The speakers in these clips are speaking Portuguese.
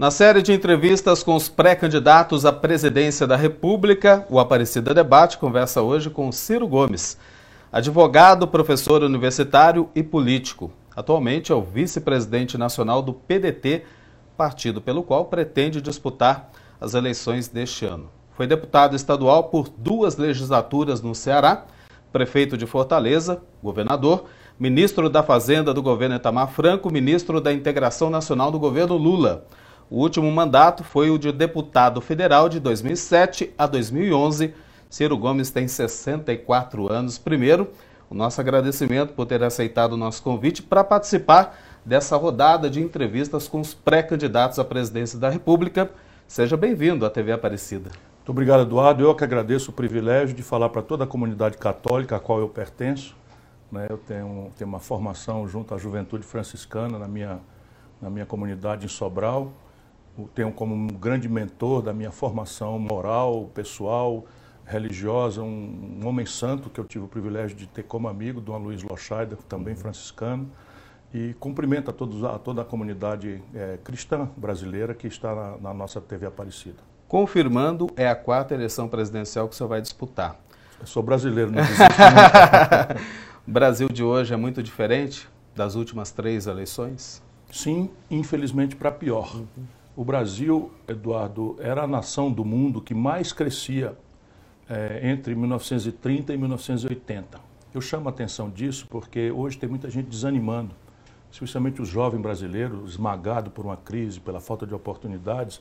Na série de entrevistas com os pré-candidatos à presidência da República, o Aparecida Debate conversa hoje com Ciro Gomes, advogado, professor universitário e político. Atualmente é o vice-presidente nacional do PDT, partido pelo qual pretende disputar as eleições deste ano. Foi deputado estadual por duas legislaturas no Ceará, prefeito de Fortaleza, governador, ministro da Fazenda do governo Itamar Franco, ministro da Integração Nacional do governo Lula. O último mandato foi o de deputado federal de 2007 a 2011. Ciro Gomes tem 64 anos. Primeiro, o nosso agradecimento por ter aceitado o nosso convite para participar dessa rodada de entrevistas com os pré-candidatos à presidência da República. Seja bem-vindo à TV Aparecida. Muito obrigado, Eduardo. Eu que agradeço o privilégio de falar para toda a comunidade católica a qual eu pertenço. Né? Eu tenho, tenho uma formação junto à juventude franciscana na minha, na minha comunidade em Sobral tenho como um grande mentor da minha formação moral, pessoal, religiosa, um, um, homem santo que eu tive o privilégio de ter como amigo, Dom Luiz Lochaida, também franciscano, e cumprimento a, todos, a toda a comunidade é, cristã brasileira que está na, na, nossa TV Aparecida. Confirmando, é a quarta eleição presidencial que você vai disputar. Eu sou brasileiro, não O Brasil de hoje é muito diferente das últimas três eleições? Sim, infelizmente para pior. Uhum. O Brasil, Eduardo, era a nação do mundo que mais crescia é, entre 1930 e 1980. Eu chamo a atenção disso porque hoje tem muita gente desanimando, especialmente os jovens brasileiros, esmagado por uma crise, pela falta de oportunidades,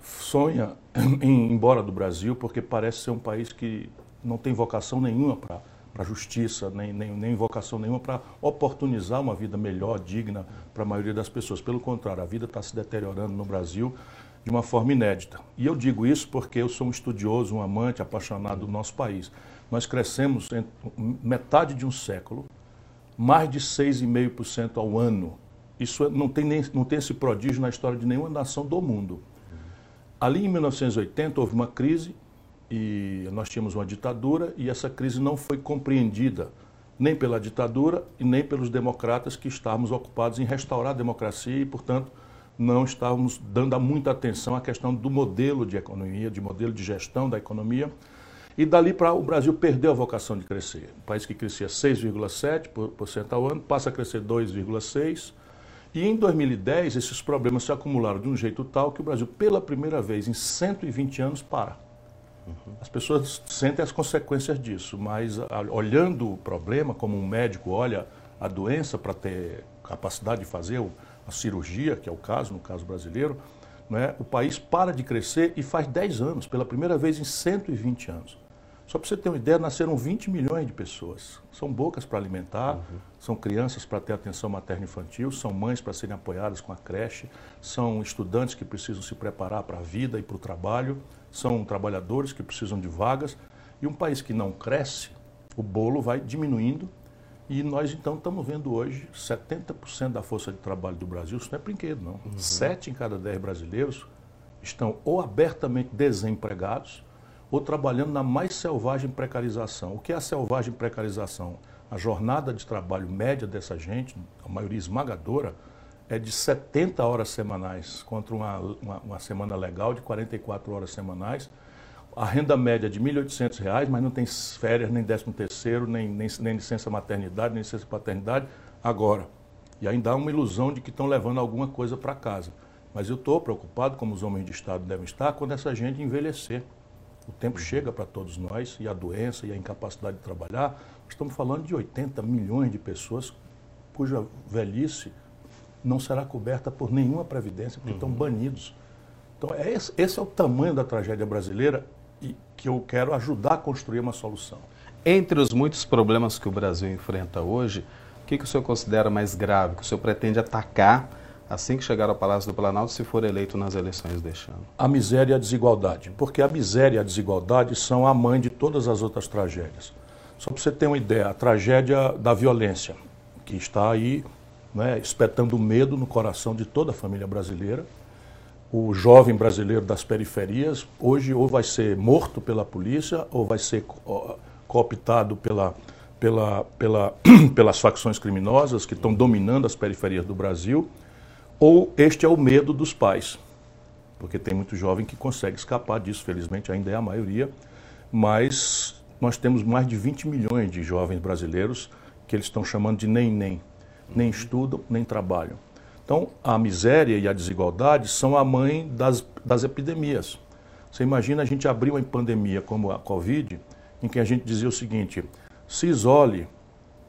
sonha em ir embora do Brasil porque parece ser um país que não tem vocação nenhuma para para justiça, nem, nem, nem vocação nenhuma para oportunizar uma vida melhor, digna para a maioria das pessoas. Pelo contrário, a vida está se deteriorando no Brasil de uma forma inédita. E eu digo isso porque eu sou um estudioso, um amante, apaixonado do nosso país. Nós crescemos em metade de um século, mais de 6,5% ao ano. Isso não tem, nem, não tem esse prodígio na história de nenhuma nação do mundo. Ali em 1980 houve uma crise e nós tínhamos uma ditadura e essa crise não foi compreendida nem pela ditadura e nem pelos democratas que estávamos ocupados em restaurar a democracia e, portanto, não estávamos dando muita atenção à questão do modelo de economia, de modelo de gestão da economia. E dali para o Brasil perdeu a vocação de crescer. Um país que crescia 6,7% ao ano passa a crescer 2,6%. E em 2010 esses problemas se acumularam de um jeito tal que o Brasil, pela primeira vez em 120 anos, para. As pessoas sentem as consequências disso, mas olhando o problema, como um médico olha a doença para ter capacidade de fazer a cirurgia, que é o caso, no caso brasileiro, né, o país para de crescer e faz 10 anos, pela primeira vez em 120 anos. Só para você ter uma ideia, nasceram 20 milhões de pessoas. São bocas para alimentar, uhum. são crianças para ter atenção materna infantil, são mães para serem apoiadas com a creche, são estudantes que precisam se preparar para a vida e para o trabalho são trabalhadores que precisam de vagas. E um país que não cresce, o bolo vai diminuindo. E nós, então, estamos vendo hoje 70% da força de trabalho do Brasil, isso não é brinquedo, não. Uhum. Sete em cada dez brasileiros estão ou abertamente desempregados ou trabalhando na mais selvagem precarização. O que é a selvagem precarização? A jornada de trabalho média dessa gente, a maioria esmagadora, é de 70 horas semanais, contra uma, uma, uma semana legal de 44 horas semanais. A renda média é de R$ 1.800, mas não tem férias, nem 13 terceiro, nem, nem, nem licença maternidade, nem licença paternidade, agora. E ainda há uma ilusão de que estão levando alguma coisa para casa. Mas eu estou preocupado, como os homens de Estado devem estar, quando essa gente envelhecer. O tempo chega para todos nós, e a doença e a incapacidade de trabalhar. Estamos falando de 80 milhões de pessoas cuja velhice não será coberta por nenhuma previdência, porque uhum. estão banidos. Então, é esse, esse, é o tamanho da tragédia brasileira e que eu quero ajudar a construir uma solução. Entre os muitos problemas que o Brasil enfrenta hoje, o que, que o senhor considera mais grave, que o senhor pretende atacar assim que chegar ao Palácio do Planalto, se for eleito nas eleições deste ano? A miséria e a desigualdade. Porque a miséria e a desigualdade são a mãe de todas as outras tragédias. Só para você ter uma ideia, a tragédia da violência, que está aí né, espetando medo no coração de toda a família brasileira. O jovem brasileiro das periferias, hoje, ou vai ser morto pela polícia, ou vai ser cooptado pela, pela, pela, pelas facções criminosas que estão dominando as periferias do Brasil, ou este é o medo dos pais. porque tem muito jovem que consegue escapar disso, felizmente ainda é a maioria, mas nós temos mais de 20 milhões de jovens brasileiros que eles estão chamando de nem-nem, nem estudam, nem trabalham. Então, a miséria e a desigualdade são a mãe das, das epidemias. Você imagina a gente abrir uma pandemia como a Covid, em que a gente dizia o seguinte: se isole,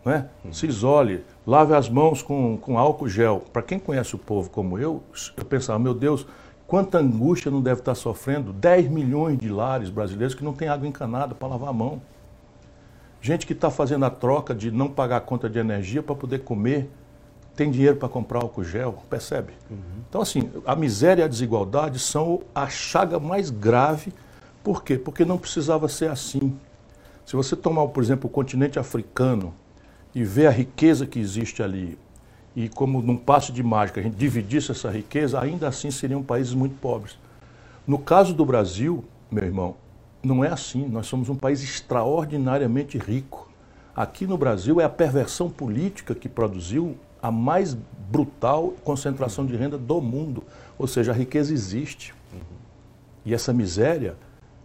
né? se isole, lave as mãos com, com álcool gel. Para quem conhece o povo como eu, eu pensava, meu Deus, quanta angústia não deve estar sofrendo 10 milhões de lares brasileiros que não tem água encanada para lavar a mão. Gente que está fazendo a troca de não pagar a conta de energia para poder comer, tem dinheiro para comprar álcool gel, percebe? Uhum. Então, assim, a miséria e a desigualdade são a chaga mais grave. Por quê? Porque não precisava ser assim. Se você tomar, por exemplo, o continente africano e ver a riqueza que existe ali, e como num passo de mágica a gente dividisse essa riqueza, ainda assim seriam países muito pobres. No caso do Brasil, meu irmão, não é assim. Nós somos um país extraordinariamente rico. Aqui no Brasil é a perversão política que produziu a mais brutal concentração de renda do mundo. Ou seja, a riqueza existe. E essa miséria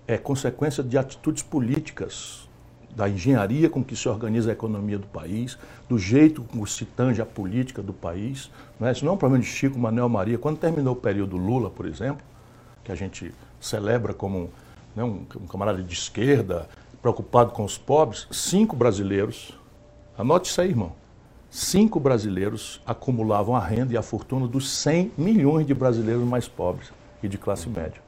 é consequência de atitudes políticas da engenharia com que se organiza a economia do país, do jeito como se tange a política do país. Não é? Isso não é um problema de Chico Manuel Maria. Quando terminou o período Lula, por exemplo, que a gente celebra como né, um, um camarada de esquerda, preocupado com os pobres, cinco brasileiros, anote isso aí, irmão, cinco brasileiros acumulavam a renda e a fortuna dos 100 milhões de brasileiros mais pobres e de classe média.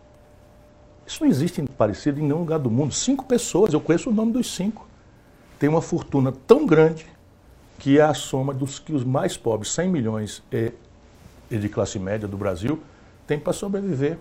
Isso não existe parecido em nenhum lugar do mundo. Cinco pessoas, eu conheço o nome dos cinco. Tem uma fortuna tão grande que é a soma dos que os mais pobres, 100 milhões e, e de classe média do Brasil, têm para sobreviver.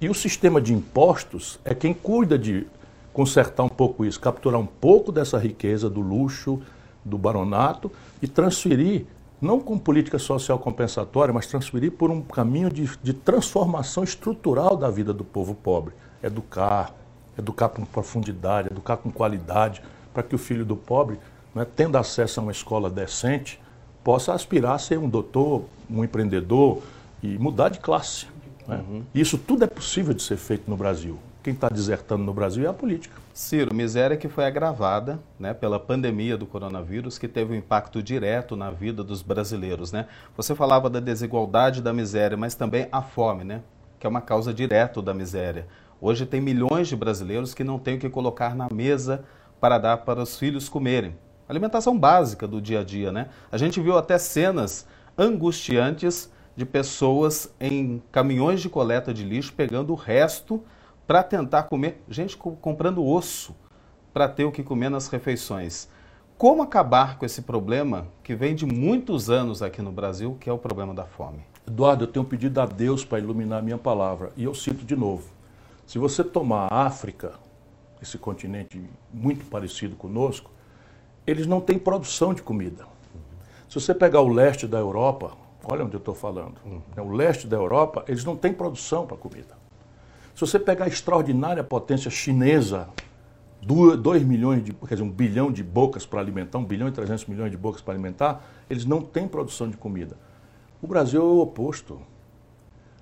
E o sistema de impostos é quem cuida de consertar um pouco isso, capturar um pouco dessa riqueza do luxo, do baronato e transferir não com política social compensatória, mas transferir por um caminho de, de transformação estrutural da vida do povo pobre. Educar, educar com profundidade, educar com qualidade, para que o filho do pobre, né, tendo acesso a uma escola decente, possa aspirar a ser um doutor, um empreendedor e mudar de classe. Né? Uhum. Isso tudo é possível de ser feito no Brasil. Quem está desertando no Brasil é a política. Ciro, miséria que foi agravada né, pela pandemia do coronavírus, que teve um impacto direto na vida dos brasileiros. Né? Você falava da desigualdade da miséria, mas também a fome, né, que é uma causa direta da miséria. Hoje tem milhões de brasileiros que não têm o que colocar na mesa para dar para os filhos comerem. Alimentação básica do dia a dia, né? A gente viu até cenas angustiantes de pessoas em caminhões de coleta de lixo pegando o resto para tentar comer, gente comprando osso para ter o que comer nas refeições. Como acabar com esse problema que vem de muitos anos aqui no Brasil, que é o problema da fome? Eduardo, eu tenho pedido a Deus para iluminar a minha palavra, e eu cito de novo. Se você tomar a África, esse continente muito parecido conosco, eles não têm produção de comida. Se você pegar o leste da Europa, olha onde eu estou falando, uhum. o leste da Europa, eles não têm produção para comida. Se você pegar a extraordinária potência chinesa, 2 milhões de, quer dizer, um bilhão de bocas para alimentar, 1 bilhão e 300 milhões de bocas para alimentar, eles não têm produção de comida. O Brasil é o oposto.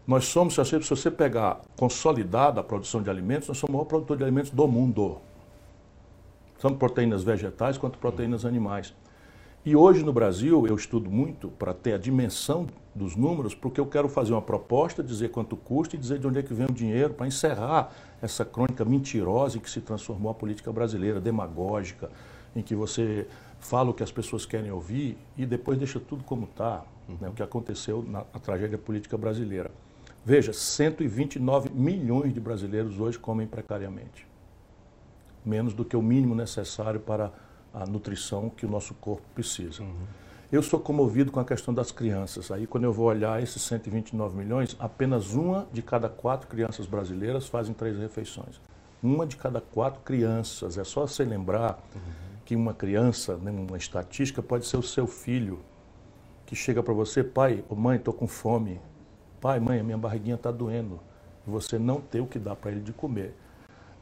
Nós somos, se você pegar consolidada a produção de alimentos, nós somos o maior produtor de alimentos do mundo. Tanto proteínas vegetais quanto proteínas animais. E hoje no Brasil eu estudo muito para ter a dimensão dos números, porque eu quero fazer uma proposta, dizer quanto custa e dizer de onde é que vem o dinheiro para encerrar essa crônica mentirosa em que se transformou a política brasileira, demagógica, em que você fala o que as pessoas querem ouvir e depois deixa tudo como está, né, o que aconteceu na tragédia política brasileira. Veja, 129 milhões de brasileiros hoje comem precariamente. Menos do que o mínimo necessário para a nutrição que o nosso corpo precisa. Uhum. Eu sou comovido com a questão das crianças. Aí, quando eu vou olhar esses 129 milhões, apenas uma de cada quatro crianças brasileiras fazem três refeições. Uma de cada quatro crianças. É só você lembrar uhum. que uma criança, né, uma estatística, pode ser o seu filho, que chega para você, pai ou mãe, estou com fome. Pai, mãe, a minha barriguinha está doendo. E você não tem o que dar para ele de comer.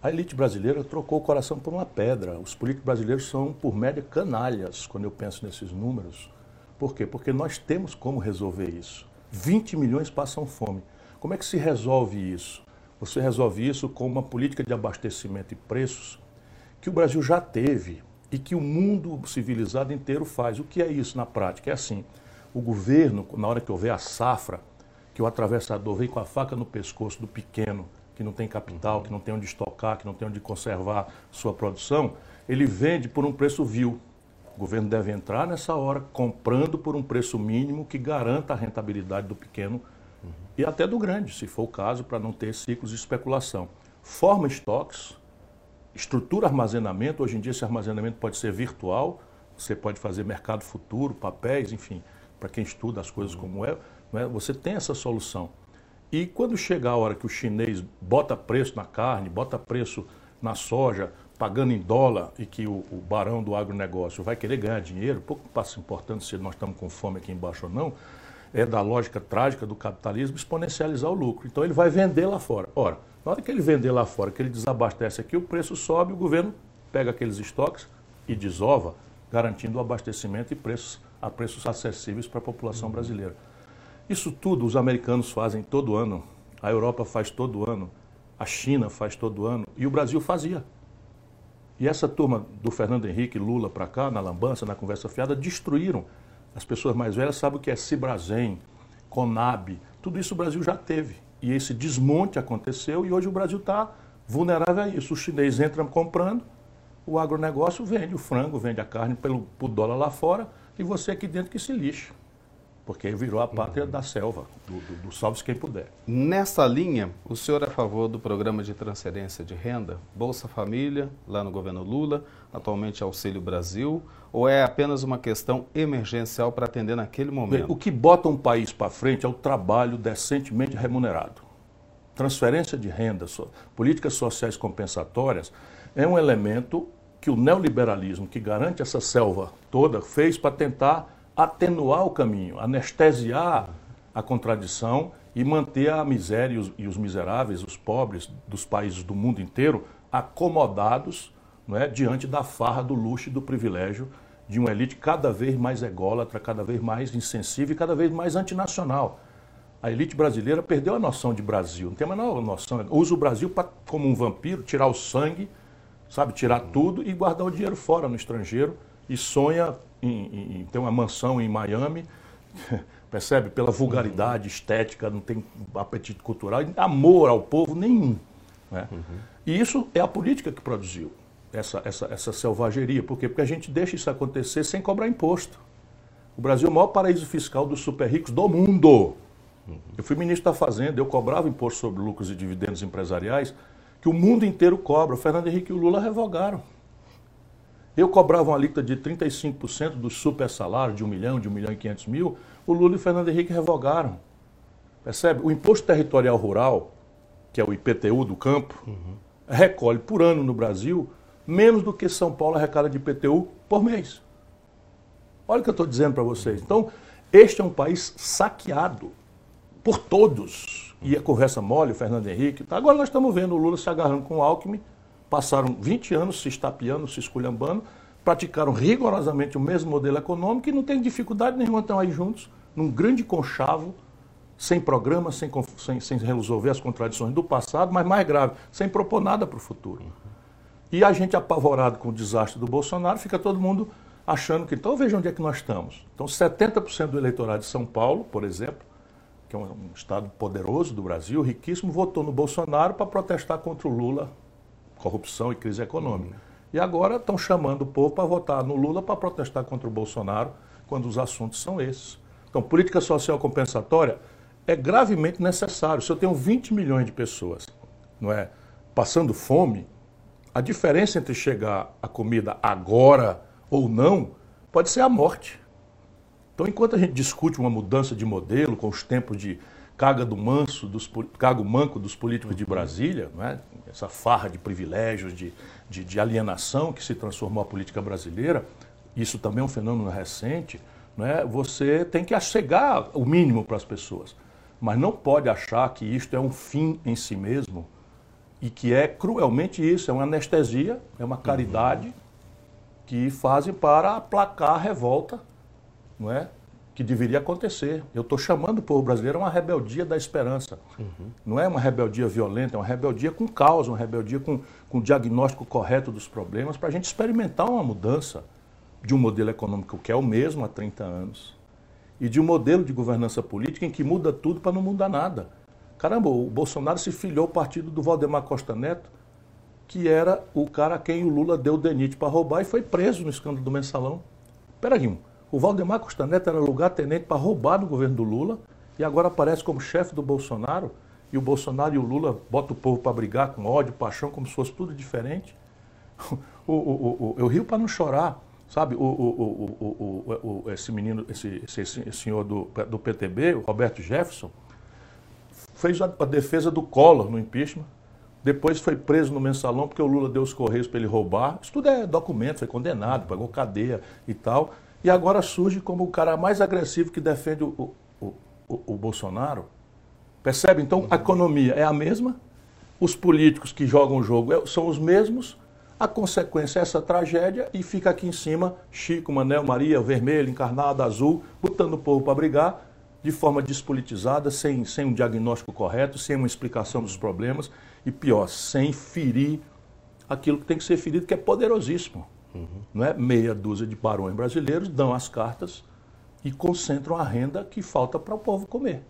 A elite brasileira trocou o coração por uma pedra. Os políticos brasileiros são, por média, canalhas, quando eu penso nesses números. Por quê? Porque nós temos como resolver isso. 20 milhões passam fome. Como é que se resolve isso? Você resolve isso com uma política de abastecimento e preços que o Brasil já teve e que o mundo civilizado inteiro faz. O que é isso na prática? É assim: o governo, na hora que houver a safra, que o atravessador vem com a faca no pescoço do pequeno, que não tem capital, que não tem onde estocar, que não tem onde conservar sua produção, ele vende por um preço vil. O governo deve entrar nessa hora comprando por um preço mínimo que garanta a rentabilidade do pequeno uhum. e até do grande, se for o caso, para não ter ciclos de especulação. Forma estoques, estrutura armazenamento. Hoje em dia, esse armazenamento pode ser virtual, você pode fazer mercado futuro, papéis, enfim, para quem estuda as coisas como é, é, você tem essa solução. E quando chegar a hora que o chinês bota preço na carne, bota preço na soja, pagando em dólar e que o, o, barão do agronegócio vai querer ganhar dinheiro, pouco passa importante se nós estamos com fome aqui embaixo ou não, é da lógica trágica do capitalismo exponencializar o lucro. Então ele vai vender lá fora. Ora, na hora que ele vender lá fora, que ele desabastece aqui, o preço sobe, o governo pega aqueles estoques e desova, garantindo o abastecimento e preços a preços acessíveis para a população brasileira. Isso tudo os americanos fazem todo ano, a Europa faz todo ano, a China faz todo ano e o Brasil fazia. E essa turma do Fernando Henrique, Lula para cá, na lambança, na conversa fiada, destruíram. As pessoas mais velhas sabem o que é Cibrazen, Conab, tudo isso o Brasil já teve. E esse desmonte aconteceu e hoje o Brasil está vulnerável a isso. O chinês entra comprando, o agronegócio vende o frango, vende a carne pelo, por dólar lá fora e você aqui dentro que se lixa porque virou a pátria da selva, do, do, do salve-se quem puder. Nessa linha, o senhor é a favor do programa de transferência de renda, Bolsa Família, lá no governo Lula, atualmente Auxílio Brasil, ou é apenas uma questão emergencial para atender naquele momento? O que bota um país para frente é o trabalho decentemente remunerado. Transferência de renda, políticas sociais compensatórias, é um elemento que o neoliberalismo, que garante essa selva toda, fez para tentar atenuar o caminho, anestesiar a contradição e manter a miséria e os, e os miseráveis, os pobres dos países do mundo inteiro acomodados é, diante da farra do luxo e do privilégio de uma elite cada vez mais ególatra, cada vez mais insensível e cada vez mais antinacional. A elite brasileira perdeu a noção de Brasil, não tem a menor noção. Usa o Brasil pra, como um vampiro, tirar o sangue, sabe, tirar tudo e guardar o dinheiro fora no estrangeiro e sonha em, em ter uma mansão em Miami, percebe? Pela vulgaridade estética, não tem apetite cultural, amor ao povo nenhum. Né? Uhum. E isso é a política que produziu essa, essa, essa selvageria. Por quê? Porque a gente deixa isso acontecer sem cobrar imposto. O Brasil é o maior paraíso fiscal dos super ricos do mundo. Uhum. Eu fui ministro da Fazenda, eu cobrava imposto sobre lucros e dividendos empresariais que o mundo inteiro cobra. O Fernando Henrique e o Lula revogaram. Eu cobrava uma alíquota de 35% dos super salários, de 1 milhão, de 1 milhão e 500 mil, o Lula e o Fernando Henrique revogaram. Percebe? O Imposto Territorial Rural, que é o IPTU do campo, uhum. recolhe por ano no Brasil menos do que São Paulo arrecada de IPTU por mês. Olha o que eu estou dizendo para vocês. Então, este é um país saqueado por todos. E a conversa mole, o Fernando Henrique. Tá? Agora nós estamos vendo o Lula se agarrando com o Alckmin passaram 20 anos se estapeando, se esculhambando, praticaram rigorosamente o mesmo modelo econômico e não tem dificuldade nenhuma estão aí juntos, num grande conchavo, sem programa, sem, sem, sem resolver as contradições do passado, mas mais grave, sem propor nada para o futuro. E a gente apavorado com o desastre do Bolsonaro, fica todo mundo achando que. Então veja onde é que nós estamos. Então, 70% do eleitorado de São Paulo, por exemplo, que é um, estado poderoso do Brasil, riquíssimo, votou no Bolsonaro para protestar contra o Lula corrupção e crise econômica. Uhum. E agora estão chamando o povo para votar no Lula para protestar contra o Bolsonaro, quando os assuntos são esses. Então, política social compensatória é gravemente necessário. Se eu tenho 20 milhões de pessoas não é, passando fome, a diferença entre chegar a comida agora ou não pode ser a morte. Então, enquanto a gente discute uma mudança de modelo com os tempos de caga do manso, dos, cago manco dos políticos de Brasília, é? essa farra de privilégios, de, de, de, alienação que se transformou a política brasileira, isso também é um fenômeno recente, é? você tem que chegar o mínimo para as pessoas. Mas não pode achar que isto é um fim em si mesmo e que é cruelmente isso, é uma anestesia, é uma caridade uhum. que fazem para aplacar a revolta não é? Que deveria acontecer. Eu estou chamando o povo brasileiro a uma rebeldia da esperança. Uhum. Não é uma rebeldia violenta, é uma rebeldia com causa, uma rebeldia com, com diagnóstico correto dos problemas, para a gente experimentar uma mudança de um modelo econômico que é o mesmo há 30 anos e de um modelo de governança política em que muda tudo para não mudar nada. Caramba, o Bolsonaro se filiou ao partido do Valdemar Costa Neto, que era o cara a quem o Lula deu o DENIT para roubar e foi preso no escândalo do mensalão. Peraí, o Valdemar Costa Neto era lugar-tenente para roubar no governo do Lula e agora aparece como chefe do Bolsonaro e o Bolsonaro e o Lula botam o povo para brigar com ódio, paixão, como se fosse tudo diferente. O, o, o, eu rio para não chorar. Sabe, o, o, o, esse menino, esse, esse, esse, senhor do, do PTB, o Roberto Jefferson, fez a, a defesa do Collor no impeachment. Depois foi preso no mensalão porque o Lula deu os correios para ele roubar. Isso tudo é documento, foi condenado, pagou cadeia e tal. E agora surge como o cara mais agressivo que defende o, o, o, o Bolsonaro. Percebe? Então a economia é a mesma, os políticos que jogam o jogo é, são os mesmos, a consequência é essa tragédia e fica aqui em cima Chico, Manel, Maria, vermelho, encarnado, azul, botando o povo para brigar de forma despolitizada, sem, sem um diagnóstico correto, sem uma explicação dos problemas e pior, sem ferir aquilo que tem que ser ferido, que é poderosíssimo. Uhum. É? Meia dúzia de barões brasileiros dão as cartas e concentram a renda que falta para o povo comer.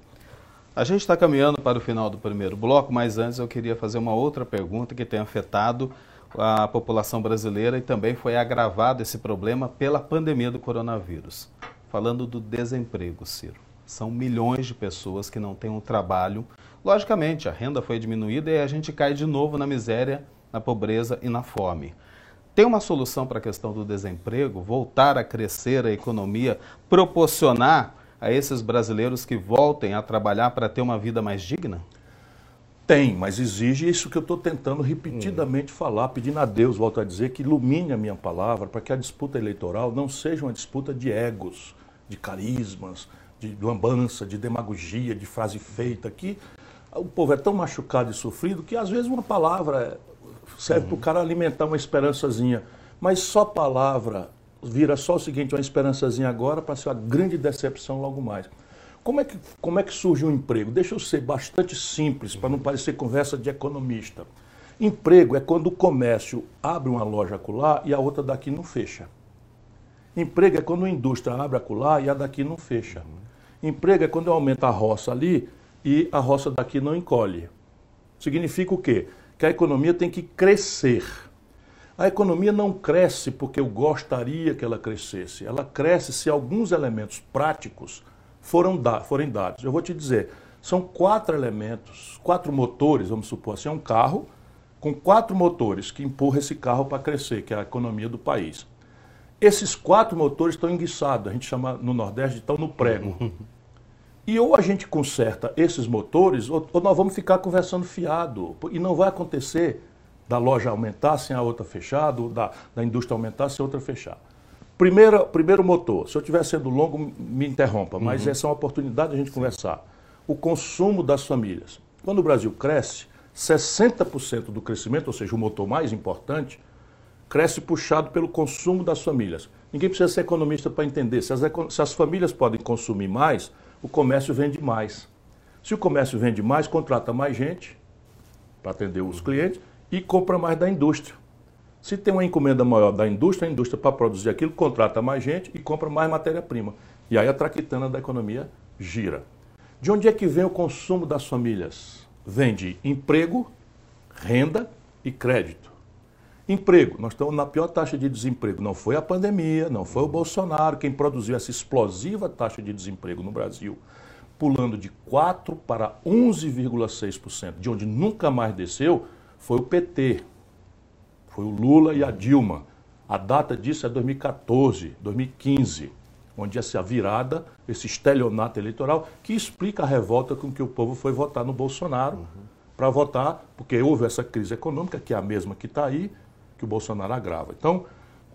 A gente está caminhando para o final do primeiro bloco, mas antes eu queria fazer uma outra pergunta que tem afetado a população brasileira e também foi agravado esse problema pela pandemia do coronavírus. Falando do desemprego, Ciro. São milhões de pessoas que não têm um trabalho. Logicamente, a renda foi diminuída e a gente cai de novo na miséria, na pobreza e na fome. Tem uma solução para a questão do desemprego? Voltar a crescer a economia, proporcionar a esses brasileiros que voltem a trabalhar para ter uma vida mais digna? Tem, mas exige isso que eu estou tentando repetidamente hum. falar, pedindo a Deus, volto a dizer, que ilumine a minha palavra para que a disputa eleitoral não seja uma disputa de egos, de carismas, de lambança, de demagogia, de frase feita, que o povo é tão machucado e sofrido que às vezes uma palavra serve uhum. para o cara alimentar uma esperançazinha. Mas só palavra vira só o seguinte, uma esperançazinha agora para ser uma grande decepção logo mais. Como é, que, como é que surge um emprego? Deixa eu ser bastante simples, para não parecer conversa de economista. Emprego é quando o comércio abre uma loja acolá e a outra daqui não fecha. Emprego é quando a indústria abre acolá e a daqui não fecha. Emprego é quando aumenta a roça ali e a roça daqui não encolhe. Significa o quê? Que a economia tem que crescer. A economia não cresce porque eu gostaria que ela crescesse. Ela cresce se alguns elementos práticos foram da, forem dados. Eu vou te dizer, são quatro elementos, quatro motores, vamos supor assim, é um carro com quatro motores que empurra esse carro para crescer, que é a economia do país. Esses quatro motores estão enguiçados, a gente chama no Nordeste de estão no prego. E ou a gente conserta esses motores, ou, ou, nós vamos ficar conversando fiado. E não vai acontecer da loja aumentar sem a outra fechar, da, da indústria aumentar sem a outra fechar. Primeiro, primeiro motor, se eu estiver sendo longo, me interrompa, mas uhum. essa é uma oportunidade de a gente conversar. O consumo das famílias. Quando o Brasil cresce, 60% do crescimento, ou seja, o motor mais importante, cresce puxado pelo consumo das famílias. Ninguém precisa ser economista para entender. Se as, se as famílias podem consumir mais, o comércio vende mais. Se o comércio vende mais, contrata mais gente para atender os clientes e compra mais da indústria. Se tem uma encomenda maior da indústria, a indústria para produzir aquilo contrata mais gente e compra mais matéria-prima. E aí a traquitana da economia gira. De onde é que vem o consumo das famílias? Vem de emprego, renda e crédito. Emprego, nós estamos na pior taxa de desemprego. Não foi a pandemia, não foi o Bolsonaro quem produziu essa explosiva taxa de desemprego no Brasil, pulando de 4 para 11,6%, de onde nunca mais desceu, foi o PT, foi o Lula e a Dilma. A data disso é 2014, 2015, onde essa virada, esse estelionato eleitoral, que explica a revolta com que o povo foi votar no Bolsonaro, uhum. para votar, porque houve essa crise econômica, que é a mesma que está aí, que o Bolsonaro agrava. Então,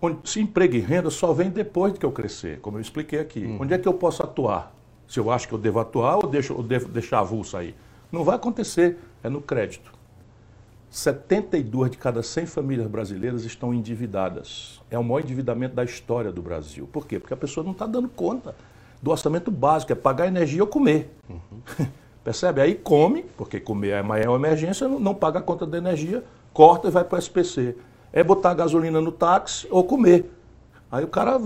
onde, se emprego e renda só vem depois de que eu crescer, como eu expliquei aqui. Uhum. Onde é que eu posso atuar? Se eu acho que eu devo atuar ou, deixo, ou devo deixar avulso aí? Não vai acontecer, é no crédito. 72 de cada 100 famílias brasileiras estão endividadas. É o maior endividamento da história do Brasil. Por quê? Porque a pessoa não está dando conta do orçamento básico, é pagar energia ou comer. Uhum. Percebe? Aí come, porque comer é maior emergência, não, não paga a conta da energia, corta e vai para o SPC. É botar gasolina no táxi ou comer. Aí o cara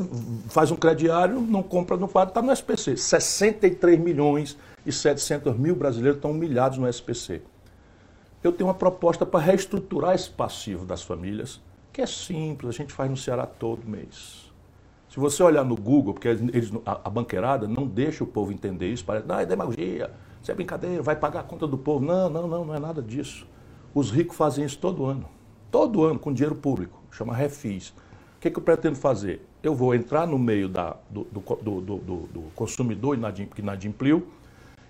faz um crediário, não compra, não paga, está no SPC. 63 milhões e 700 mil brasileiros estão humilhados no SPC. Eu tenho uma proposta para reestruturar esse passivo das famílias, que é simples, a gente faz no Ceará todo mês. Se você olhar no Google, porque eles, a, a banqueirada não deixa o povo entender isso, parece, não, é demagogia, isso é brincadeira, vai pagar a conta do povo. Não, não, não, não é nada disso. Os ricos fazem isso todo ano. Todo ano, com dinheiro público. Chama refis. O que, que eu pretendo fazer? Eu vou entrar no meio da, do, do, do, do consumidor que inadimpliu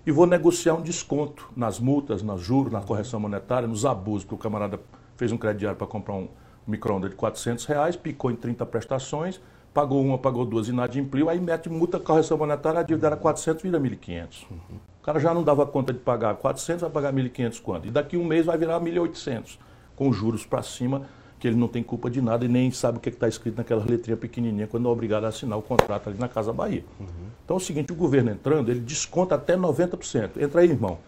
e vou negociar um desconto nas multas, nos juros, na correção monetária, nos abusos, que o camarada fez um crediário para comprar um micro-ondas de 400 reais, picou em 30 prestações, pagou uma, pagou duas, inadimpliu, aí mete multa, correção monetária, a dívida era 400, vira 1.500. Uhum. O cara já não dava conta de pagar 400, vai pagar 1.500 quanto? E daqui um mês vai virar 1.800, com juros para cima, que ele não tem culpa de nada e nem sabe o que é está escrito naquela letrinha pequenininha quando é obrigado a assinar o contrato ali na Casa Bahia. Uhum. Então é o seguinte, o governo entrando, ele desconta até 90%. Entra aí, irmão.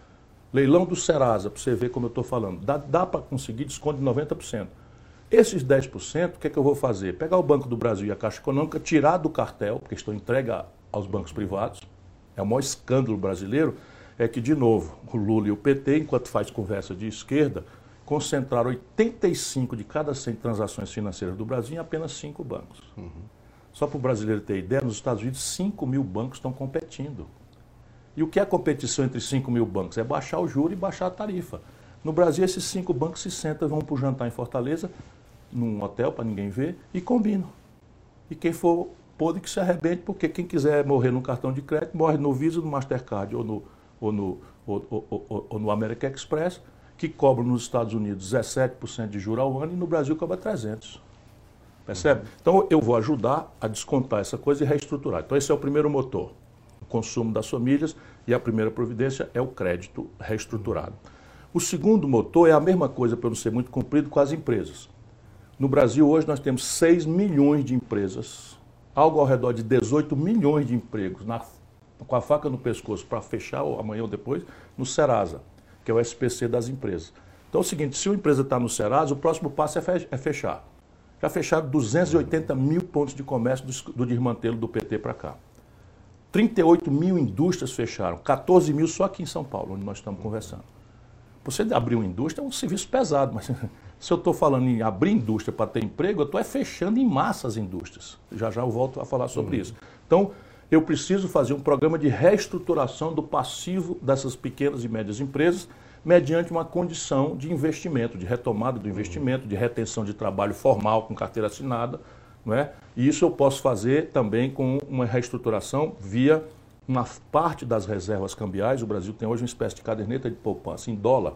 Leilão do Serasa, para você ver como eu estou falando. Dá, dá para conseguir desconto de 90%. Esses 10%, o que é que eu vou fazer? Pegar o Banco do Brasil e a Caixa Econômica, tirar do cartel, porque estão entregue aos bancos privados. É o maior escândalo brasileiro, é que, de novo, o Lula e o PT, enquanto faz conversa de esquerda, concentraram 85 de cada 100 transações financeiras do Brasil em apenas 5 bancos. Uhum. Só para o brasileiro ter ideia, nos Estados Unidos 5 mil bancos estão competindo. E o que é competição entre 5 mil bancos? É baixar o juro e baixar a tarifa. No Brasil, esses cinco bancos se sentam vão para o jantar em Fortaleza, num hotel para ninguém ver, e combinam. E quem for pode que se arrebente, porque quem quiser morrer no cartão de crédito, morre no Visa, no Mastercard ou no, ou no, ou, ou, ou, ou no American Express, que cobra nos Estados Unidos 17% de juros ao ano e no Brasil cobra 300%. Percebe? Então eu vou ajudar a descontar essa coisa e reestruturar. Então esse é o primeiro motor, o consumo das famílias e a primeira providência é o crédito reestruturado. O segundo motor é a mesma coisa, para não ser muito comprido, com as empresas. No Brasil, hoje, nós temos 6 milhões de empresas, algo ao redor de 18 milhões de empregos, na, com a faca no pescoço para fechar ou amanhã ou depois, no Serasa, que é o SPC das empresas. Então é o seguinte: se uma empresa está no Serasa, o próximo passo é, é fechar. Já fecharam 280 mil pontos de comércio do, do desmantelo do PT para cá. 38 mil indústrias fecharam, 14 mil só aqui em São Paulo, onde nós estamos conversando. Você abrir uma indústria é um serviço pesado, mas se eu estou falando em abrir indústria para ter emprego, eu estou é fechando em massa as indústrias. Já já eu volto a falar sobre uhum. isso. Então, eu preciso fazer um programa de reestruturação do passivo dessas pequenas e médias empresas, mediante uma condição de investimento, de retomada do investimento, de retenção de trabalho formal com carteira assinada. Não é? E isso eu posso fazer também com uma reestruturação via uma parte das reservas cambiais, o Brasil tem hoje uma espécie de caderneta de poupança em dólar.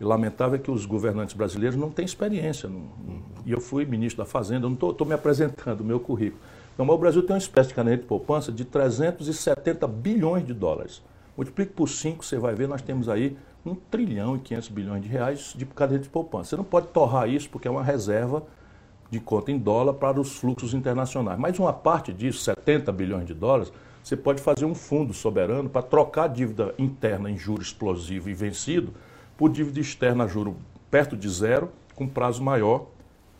E lamentável é que os governantes brasileiros não têm experiência. Não, não, e eu fui ministro da Fazenda, eu não estou me apresentando o meu currículo. Então, o Brasil tem uma espécie de caderneta de poupança de 370 bilhões de dólares. Multiplique por 5, você vai ver, nós temos aí 1 trilhão e 500 bilhões de reais de caderneta de poupança. Você não pode torrar isso porque é uma reserva de conta em dólar para os fluxos internacionais. Mas uma parte disso, 70 bilhões de dólares, você pode fazer um fundo soberano para trocar dívida interna em juro explosivo e vencido por dívida externa a juro perto de zero, com prazo maior,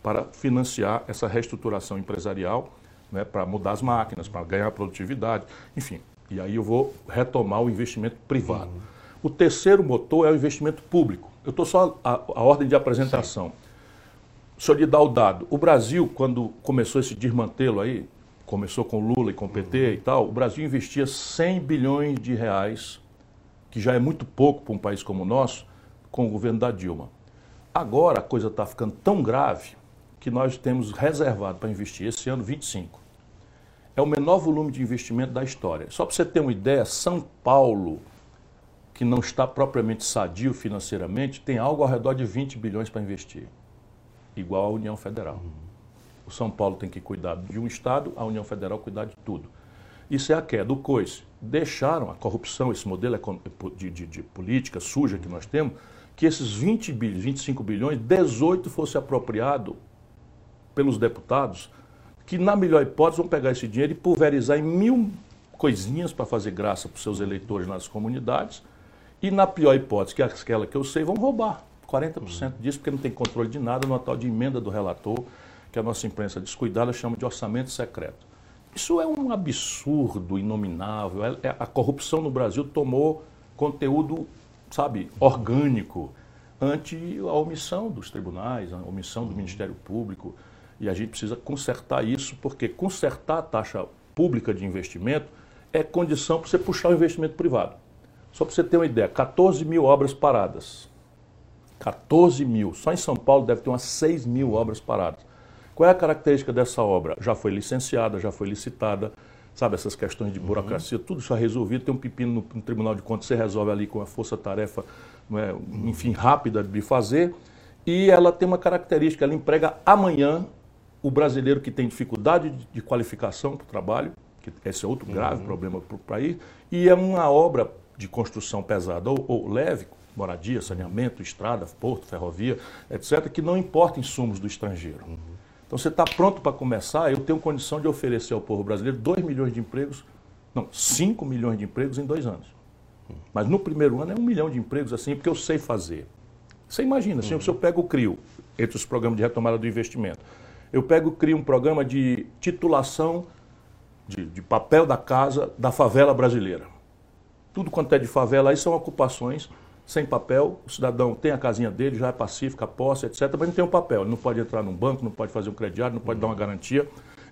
para financiar essa reestruturação empresarial, né, para mudar as máquinas, para ganhar produtividade, enfim. E aí eu vou retomar o investimento privado. Uhum. O terceiro motor é o investimento público. Eu estou só a, a, ordem de apresentação. Sim. Só lhe dar o dado. O Brasil, quando começou esse desmantelo aí, começou com Lula e com PT e tal, o Brasil investia 100 bilhões de reais, que já é muito pouco para um país como o nosso, com o governo da Dilma. Agora a coisa está ficando tão grave que nós temos reservado para investir esse ano 25. É o menor volume de investimento da história. Só para você ter uma ideia, São Paulo, que não está propriamente sadio financeiramente, tem algo ao redor de 20 bilhões para investir, igual a União Federal. O São Paulo tem que cuidar de um Estado, a União Federal cuidar de tudo. Isso é a queda. O coice. Deixaram a corrupção, esse modelo de, de, de, política suja que nós temos, que esses 20 bilhões, 25 bilhões, 18 fosse apropriado pelos deputados, que na melhor hipótese vão pegar esse dinheiro e pulverizar em mil coisinhas para fazer graça para os seus eleitores nas comunidades. E na pior hipótese, que é aquela que eu sei, vão roubar 40% disso, porque não tem controle de nada, numa tal de emenda do relator, que a nossa imprensa descuidada chama de orçamento secreto. Isso é um absurdo inominável. É, é, a corrupção no Brasil tomou conteúdo, sabe, orgânico ante a omissão dos tribunais, a omissão do Ministério Público. E a gente precisa consertar isso, porque consertar a taxa pública de investimento é condição para você puxar o investimento privado. Só para você ter uma ideia, 14 mil obras paradas. 14 mil. Só em São Paulo deve ter umas 6 mil obras paradas. Qual é a característica dessa obra? Já foi licenciada, já foi licitada, sabe, essas questões de burocracia, uhum. tudo já resolvido. Tem um pepino no, no, Tribunal de Contas, você resolve ali com a força-tarefa, é, enfim, rápida de fazer. E ela tem uma característica, ela emprega amanhã o brasileiro que tem dificuldade de, qualificação para o trabalho, que esse é outro grave uhum. problema para o país, e é uma obra de construção pesada ou, ou leve, moradia, saneamento, estrada, porto, ferrovia, etc., que não importa insumos do estrangeiro. Uhum. Então você está pronto para começar, eu tenho condição de oferecer ao povo brasileiro 2 milhões de empregos, não, 5 milhões de empregos em dois anos. Uhum. Mas no primeiro ano é um milhão de empregos assim, porque eu sei fazer. Você imagina, assim, uhum. se eu pego o CRIO, entre os programas de retomada do investimento, eu pego, crio um programa de titulação de, de, papel da casa da favela brasileira. Tudo quanto é de favela aí são ocupações sem papel. O cidadão tem a casinha dele, já é pacífica, posse, etc., mas não tem o um papel. Ele não pode entrar num banco, não pode fazer um crediário, não pode dar uma garantia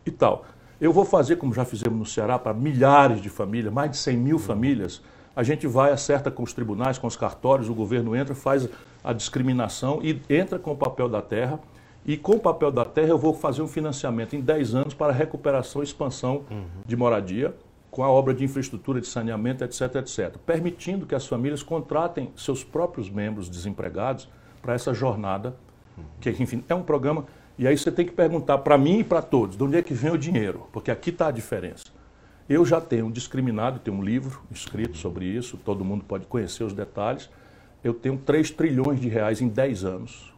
e tal. Eu vou fazer, como já fizemos no Ceará, para milhares de famílias, mais de 100 mil famílias. A gente vai, acerta com os tribunais, com os cartórios, o governo entra, faz a discriminação e entra com o papel da terra e com o papel da terra eu vou fazer um financiamento em 10 anos para recuperação e expansão uhum. de moradia, com a obra de infraestrutura de saneamento, etc, etc. Permitindo que as famílias contratem seus próprios membros desempregados para essa jornada, uhum. que enfim é um programa. E aí você tem que perguntar para mim e para todos, de onde é que vem o dinheiro? Porque aqui está a diferença. Eu já tenho um discriminado, tenho um livro escrito sobre isso, todo mundo pode conhecer os detalhes. Eu tenho 3 trilhões de reais em 10 anos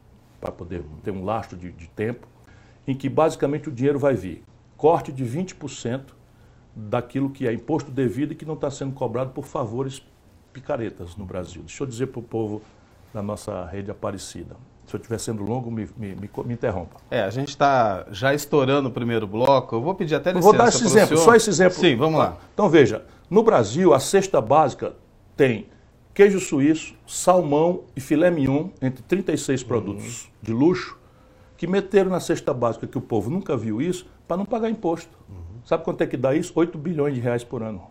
para poder ter um lastro de, de tempo, em que basicamente o dinheiro vai vir corte de 20% daquilo que é imposto devido e que não está sendo cobrado por favores picaretas no Brasil. Deixa eu dizer para o povo da nossa rede Aparecida. Se eu estiver sendo longo, me, me, me, me, interrompa. É, a gente está já estourando o primeiro bloco. Eu vou pedir até licença Vou dar esse exemplo, senhor. só esse exemplo. Sim, vamos lá. Então veja, no Brasil a cesta básica tem queijo suíço, salmão e filé mignon, entre 36 uhum. produtos de luxo, que meteram na cesta básica, que o povo nunca viu isso, para não pagar imposto. Uhum. Sabe quanto é que dá isso? 8 bilhões de reais por ano.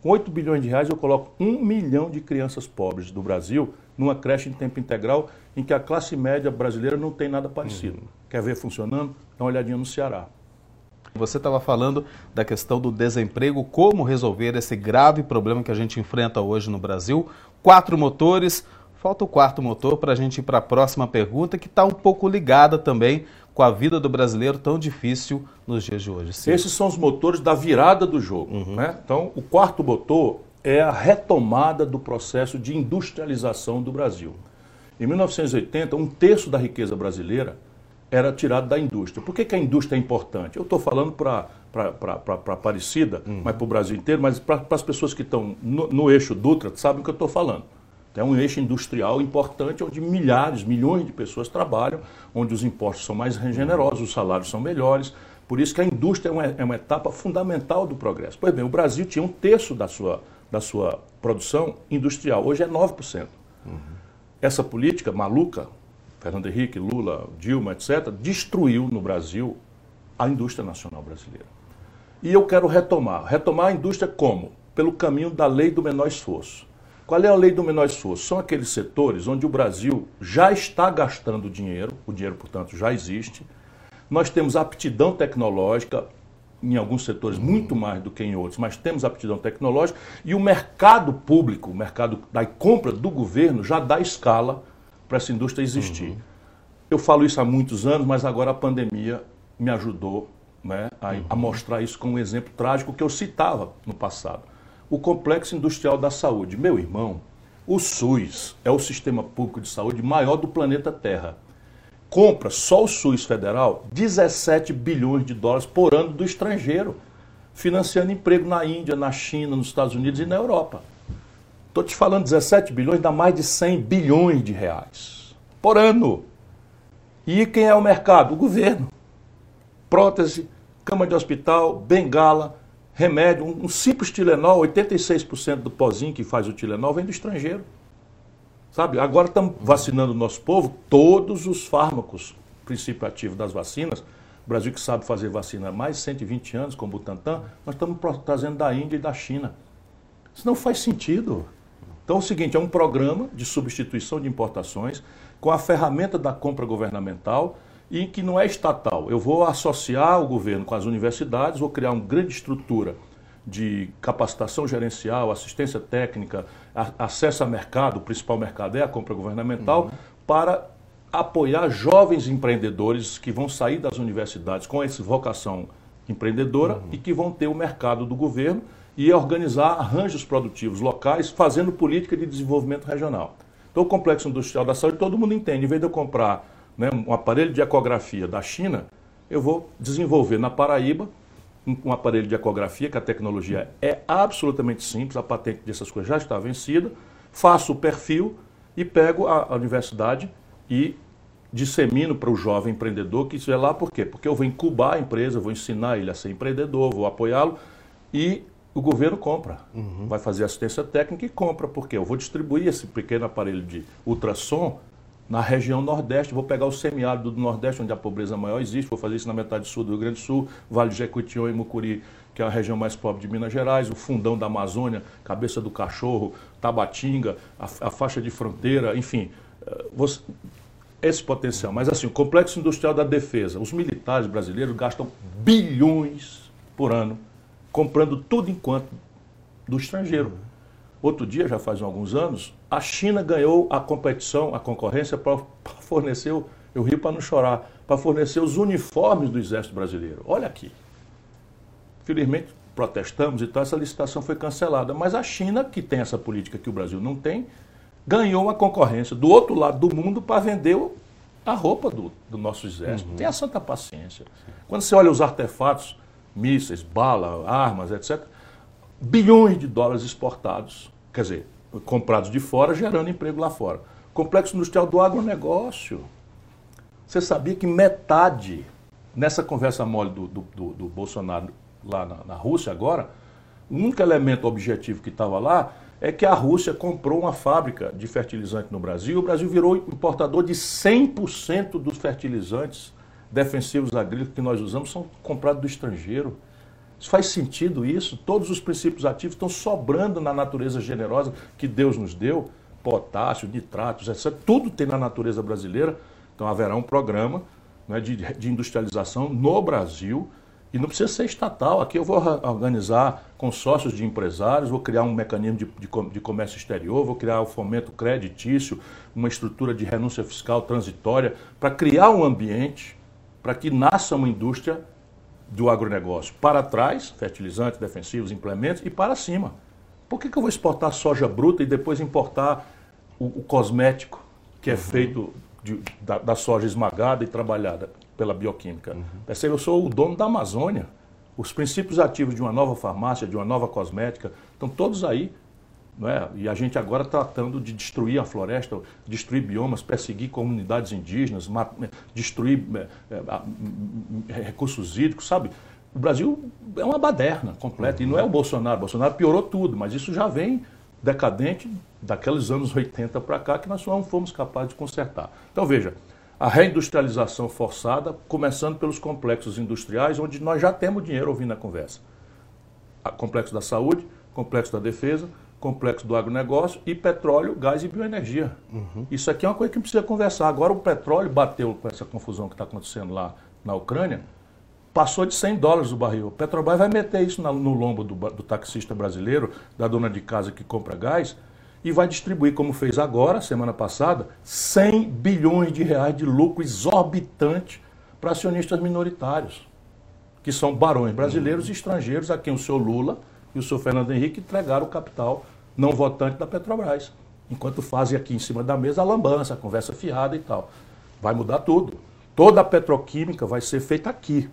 Com 8 bilhões de reais eu coloco um milhão de crianças pobres do Brasil numa creche em tempo integral em que a classe média brasileira não tem nada parecido. Uhum. Quer ver funcionando? Dá uma olhadinha no Ceará. Você estava falando da questão do desemprego, como resolver esse grave problema que a gente enfrenta hoje no Brasil. Quatro motores, falta o quarto motor para a gente ir para a próxima pergunta, que está um pouco ligada também com a vida do brasileiro tão difícil nos dias de hoje. Sim. Esses são os motores da virada do jogo. Uhum. Né? Então, o quarto motor é a retomada do processo de industrialização do Brasil. Em 1980, um terço da riqueza brasileira era tirado da indústria. Por que, que a indústria é importante? Eu estou falando para Aparecida, uhum. mas para o Brasil inteiro, mas para as pessoas que estão no, no, eixo Dutra, sabem o que eu estou falando. É um eixo industrial importante onde milhares, milhões de pessoas trabalham, onde os impostos são mais generosos, os salários são melhores. Por isso que a indústria é uma, é uma etapa fundamental do progresso. Pois bem, o Brasil tinha um terço da sua, da sua produção industrial, hoje é 9%. Uhum. Essa política maluca, Fernando Henrique, Lula, Dilma, etc., destruiu no Brasil a indústria nacional brasileira. E eu quero retomar. Retomar a indústria como? Pelo caminho da lei do menor esforço. Qual é a lei do menor esforço? São aqueles setores onde o Brasil já está gastando dinheiro, o dinheiro, portanto, já existe. Nós temos aptidão tecnológica, em alguns setores muito mais do que em outros, mas temos aptidão tecnológica e o mercado público, o mercado da compra do governo já dá escala para essa indústria existir. Uhum. Eu falo isso há muitos anos, mas agora a pandemia me ajudou né, a, uhum. a mostrar isso com um exemplo trágico que eu citava no passado. O Complexo Industrial da Saúde. Meu irmão, o SUS é o sistema público de saúde maior do planeta Terra. Compra só o SUS federal 17 bilhões de dólares por ano do estrangeiro. financiando emprego na Índia, na China, nos Estados Unidos e na Europa. Estou te falando 17 bilhões, dá mais de 100 bilhões de reais por ano. E quem é o mercado? O governo. Prótese, cama de hospital, bengala, remédio, um, simples Tilenol, 86% do pozinho que faz o Tilenol vem do estrangeiro. Sabe? Agora estamos vacinando o nosso povo, todos os fármacos, princípio ativo das vacinas. O Brasil que sabe fazer vacina há mais de 120 anos, com o Butantan, nós estamos trazendo da Índia e da China. Isso não faz sentido. Então é o seguinte, é um programa de substituição de importações com a ferramenta da compra governamental e que não é estatal. Eu vou associar o governo com as universidades, vou criar uma grande estrutura de capacitação gerencial, assistência técnica, acesso a mercado, o principal mercado é a compra governamental, uhum. para apoiar jovens empreendedores que vão sair das universidades com essa vocação empreendedora uhum. e que vão ter o mercado do governo e organizar arranjos produtivos locais, fazendo política de desenvolvimento regional. Então, o complexo industrial da saúde, todo mundo entende. Em vez de eu comprar né, um aparelho de ecografia da China, eu vou desenvolver na Paraíba um aparelho de ecografia, que a tecnologia é absolutamente simples, a patente dessas coisas já está vencida, faço o perfil e pego a, a universidade e dissemino para o jovem empreendedor que isso é lá por quê? Porque eu vou incubar a empresa, vou ensinar ele a ser empreendedor, vou apoiá-lo e o governo compra. Uhum. Vai fazer assistência técnica e compra, porque eu vou distribuir esse pequeno aparelho de ultrassom na região Nordeste. Vou pegar o semiárido do Nordeste, onde a pobreza maior existe, vou fazer isso na metade sul do Rio Grande do Sul, Vale de Jequitinhonha e Mucuri, que é a região mais pobre de Minas Gerais, o fundão da Amazônia, Cabeça do Cachorro, Tabatinga, a, a faixa de fronteira, enfim. Eh, você, esse potencial. Mas assim, o complexo industrial da defesa, os militares brasileiros gastam bilhões por ano comprando tudo enquanto do estrangeiro. Outro dia, já faz alguns anos, a China ganhou a competição, a concorrência para fornecer, eu rio para não chorar, para fornecer os uniformes do Exército Brasileiro. Olha aqui. Felizmente protestamos e tal, essa licitação foi cancelada. Mas a China, que tem essa política que o Brasil não tem, ganhou a concorrência do outro lado do mundo para vender a roupa do, do nosso exército. Uhum. Tenha santa paciência. Quando você olha os artefatos mísseis, bala, armas, etc. Bilhões de dólares exportados, quer dizer, comprados de fora, gerando emprego lá fora. Complexo industrial do agronegócio. Você sabia que metade, nessa conversa mole do, do, do, do Bolsonaro lá na, na Rússia agora, o único elemento objetivo que estava lá é que a Rússia comprou uma fábrica de fertilizante no Brasil o Brasil virou importador de 100% dos fertilizantes defensivos agrícolas que nós usamos são comprados do estrangeiro. Faz sentido isso? Todos os princípios ativos estão sobrando na natureza generosa que Deus nos deu, potássio, nitratos, etc. Tudo tem na natureza brasileira. Então haverá um programa né, de, de industrialização no Brasil e não precisa ser estatal. Aqui eu vou organizar consórcios de empresários, vou criar um mecanismo de, de, de, comércio exterior, vou criar o fomento creditício, uma estrutura de renúncia fiscal transitória, para criar um ambiente para que nasça uma indústria do agronegócio para trás, fertilizantes, defensivos, implementos, e para cima. Por que, que eu vou exportar soja bruta e depois importar o, o cosmético que é uhum. feito de, da, da, soja esmagada e trabalhada pela bioquímica? Uhum. Percebe? Eu sou o dono da Amazônia. Os princípios ativos de uma nova farmácia, de uma nova cosmética, estão todos aí é? E a gente agora tratando de destruir a floresta, destruir biomas, perseguir comunidades indígenas, destruir é, é, recursos hídricos, sabe? O Brasil é uma baderna completa. E não é o Bolsonaro. O Bolsonaro piorou tudo, mas isso já vem decadente daqueles anos 80 para cá que nós não fomos capazes de consertar. Então veja, a reindustrialização forçada, começando pelos complexos industriais, onde nós já temos dinheiro ouvindo a conversa. O complexo da saúde, complexo da defesa, complexo do agronegócio e petróleo, gás e bioenergia. Uhum. Isso aqui é uma coisa que precisa conversar. Agora o petróleo bateu com essa confusão que está acontecendo lá na Ucrânia, passou de 100 dólares o barril. O Petrobras vai meter isso no lombo do, do taxista brasileiro, da dona de casa que compra gás, e vai distribuir, como fez agora, semana passada, 100 bilhões de reais de lucro exorbitante para acionistas minoritários, que são barões brasileiros uhum. e estrangeiros, a quem o senhor Lula e o senhor Fernando Henrique entregaram o capital não votante da Petrobras. Enquanto fazem aqui em cima da mesa a lambança, a conversa fiada e tal. Vai mudar tudo. Toda a petroquímica vai ser feita aqui.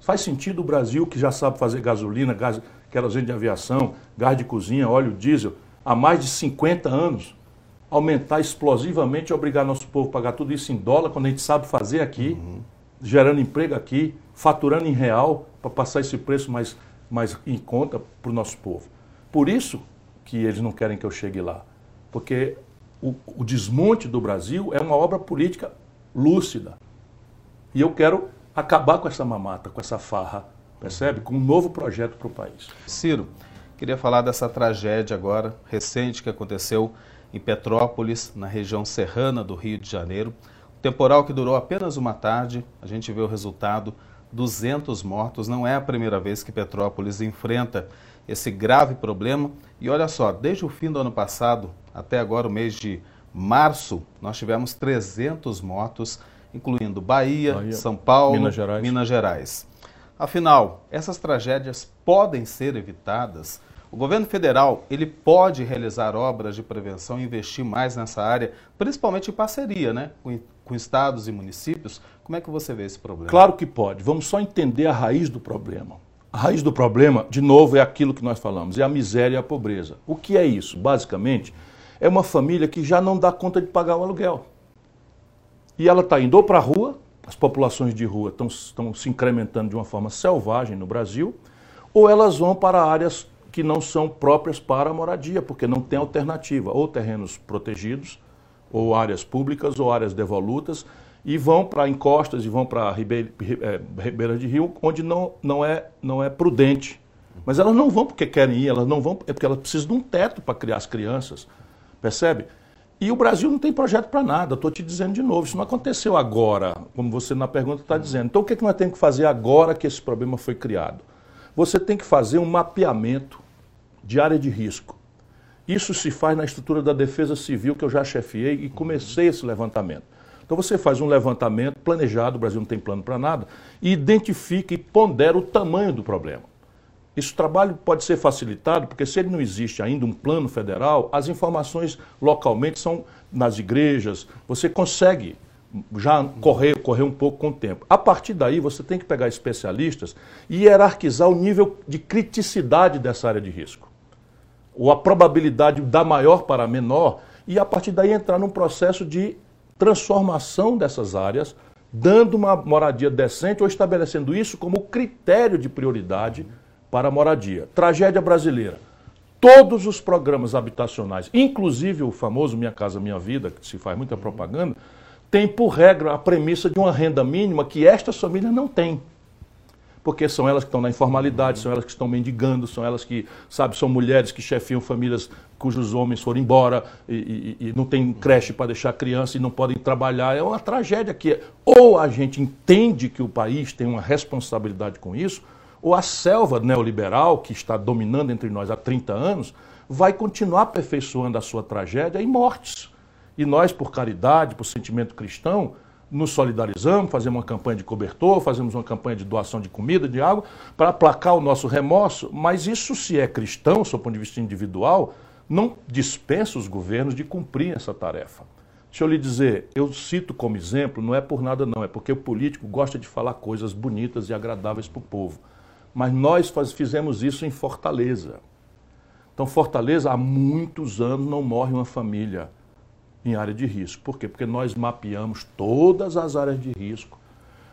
Faz sentido o Brasil, que já sabe fazer gasolina, gás, querosene de aviação, gás de cozinha, óleo diesel, há mais de 50 anos, aumentar explosivamente e obrigar nosso povo a pagar tudo isso em dólar, quando a gente sabe fazer aqui, uhum. gerando emprego aqui, faturando em real, para passar esse preço mais, mais em conta para o nosso povo. Por isso que eles não querem que eu chegue lá. Porque o, o desmonte do Brasil é uma obra política lúcida. E eu quero acabar com essa mamata, com essa farra, percebe? Com um novo projeto para o país. Ciro, queria falar dessa tragédia agora, recente, que aconteceu em Petrópolis, na região serrana do Rio de Janeiro. O temporal que durou apenas uma tarde, a gente vê o resultado, 200 mortos. Não é a primeira vez que Petrópolis enfrenta esse grave problema. E olha só, desde o fim do ano passado até agora, o mês de março, nós tivemos 300 mortos, incluindo Bahia, Bahia São Paulo, Minas Gerais. Minas Gerais. Afinal, essas tragédias podem ser evitadas? O governo federal ele pode realizar obras de prevenção e investir mais nessa área, principalmente em parceria né, com, com estados e municípios. Como é que você vê esse problema? Claro que pode. Vamos só entender a raiz do problema. A raiz do problema, de novo, é aquilo que nós falamos, é a miséria e a pobreza. O que é isso? Basicamente, é uma família que já não dá conta de pagar o aluguel. E ela está indo ou para a rua, as populações de rua estão se incrementando de uma forma selvagem no Brasil, ou elas vão para áreas que não são próprias para a moradia, porque não tem alternativa, ou terrenos protegidos, ou áreas públicas, ou áreas devolutas, e vão para encostas e vão para ribeira, é, ribeira de rio, onde não, não, é, não é prudente. Mas elas não vão porque querem ir, elas não vão é porque elas precisam de um teto para criar as crianças, percebe? E o Brasil não tem projeto para nada, estou te dizendo de novo, isso não aconteceu agora, como você na pergunta está dizendo. Então o que, é que nós temos que fazer agora que esse problema foi criado? Você tem que fazer um mapeamento de área de risco. Isso se faz na estrutura da Defesa Civil, que eu já chefiei e comecei esse levantamento. Então você faz um levantamento planejado, o Brasil não tem plano para nada, e identifica e pondera o tamanho do problema. Esse trabalho pode ser facilitado, porque se ele não existe ainda um plano federal, as informações localmente são nas igrejas, você consegue já correr, correr um pouco com o tempo. A partir daí, você tem que pegar especialistas e hierarquizar o nível de criticidade dessa área de risco ou a probabilidade da maior para a menor, e a partir daí entrar num processo de transformação dessas áreas, dando uma moradia decente ou estabelecendo isso como critério de prioridade para a moradia. Tragédia brasileira. Todos os programas habitacionais, inclusive o famoso Minha Casa Minha Vida, que se faz muita propaganda, tem por regra a premissa de uma renda mínima que estas famílias não têm porque são elas que estão na informalidade, são elas que estão mendigando, são elas que, sabe, são mulheres que chefiam famílias cujos homens foram embora e, e, e não tem creche para deixar criança e não podem trabalhar. É uma tragédia que ou a gente entende que o país tem uma responsabilidade com isso, ou a selva neoliberal que está dominando entre nós há 30 anos vai continuar aperfeiçoando a sua tragédia em mortes. E nós, por caridade, por sentimento cristão, nos solidarizamos, fazemos uma campanha de cobertor, fazemos uma campanha de doação de comida, de água, para aplacar o nosso remorso, mas isso, se é cristão, do ponto de vista individual, não dispensa os governos de cumprir essa tarefa. Deixa eu lhe dizer, eu cito como exemplo, não é por nada não, é porque o político gosta de falar coisas bonitas e agradáveis para o povo. Mas nós faz, fizemos isso em Fortaleza. Então, Fortaleza, há muitos anos não morre uma família em área de risco. Por quê? Porque nós mapeamos todas as áreas de risco.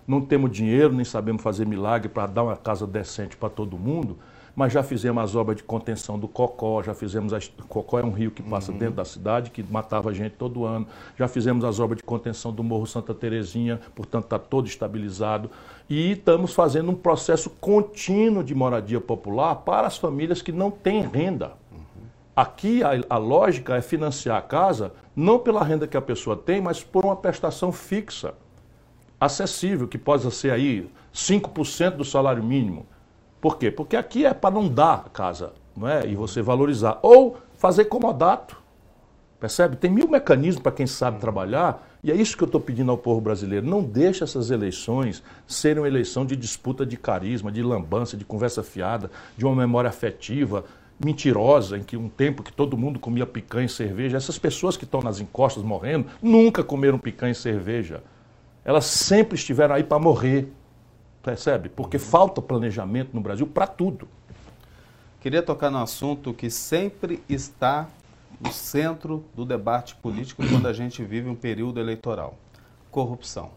Não temos dinheiro, nem sabemos fazer milagre para dar uma casa decente para todo mundo, mas já fizemos as obras de contenção do Cocó, já fizemos. As, Cocó é um rio que passa uhum. dentro da cidade, que matava gente todo ano. Já fizemos as obras de contenção do Morro Santa Terezinha, portanto está todo estabilizado. E estamos fazendo um processo contínuo de moradia popular para as famílias que não têm renda. Aqui a, a, lógica é financiar a casa não pela renda que a pessoa tem, mas por uma prestação fixa, acessível, que possa ser aí 5% do salário mínimo. Por quê? Porque aqui é para não dar a casa, não é? E você valorizar. Ou fazer comodato. Percebe? Tem mil mecanismos para quem sabe trabalhar, e é isso que eu estou pedindo ao povo brasileiro. Não deixe essas eleições serem uma eleição de disputa de carisma, de lambança, de conversa fiada, de uma memória afetiva mentirosa, em que um tempo que todo mundo comia picanha e cerveja, essas pessoas que estão nas encostas morrendo nunca comeram picanha e cerveja. Elas sempre estiveram aí para morrer. Percebe? Porque falta planejamento no Brasil para tudo. Queria tocar no assunto que sempre está no centro do debate político quando a gente vive um período eleitoral: corrupção.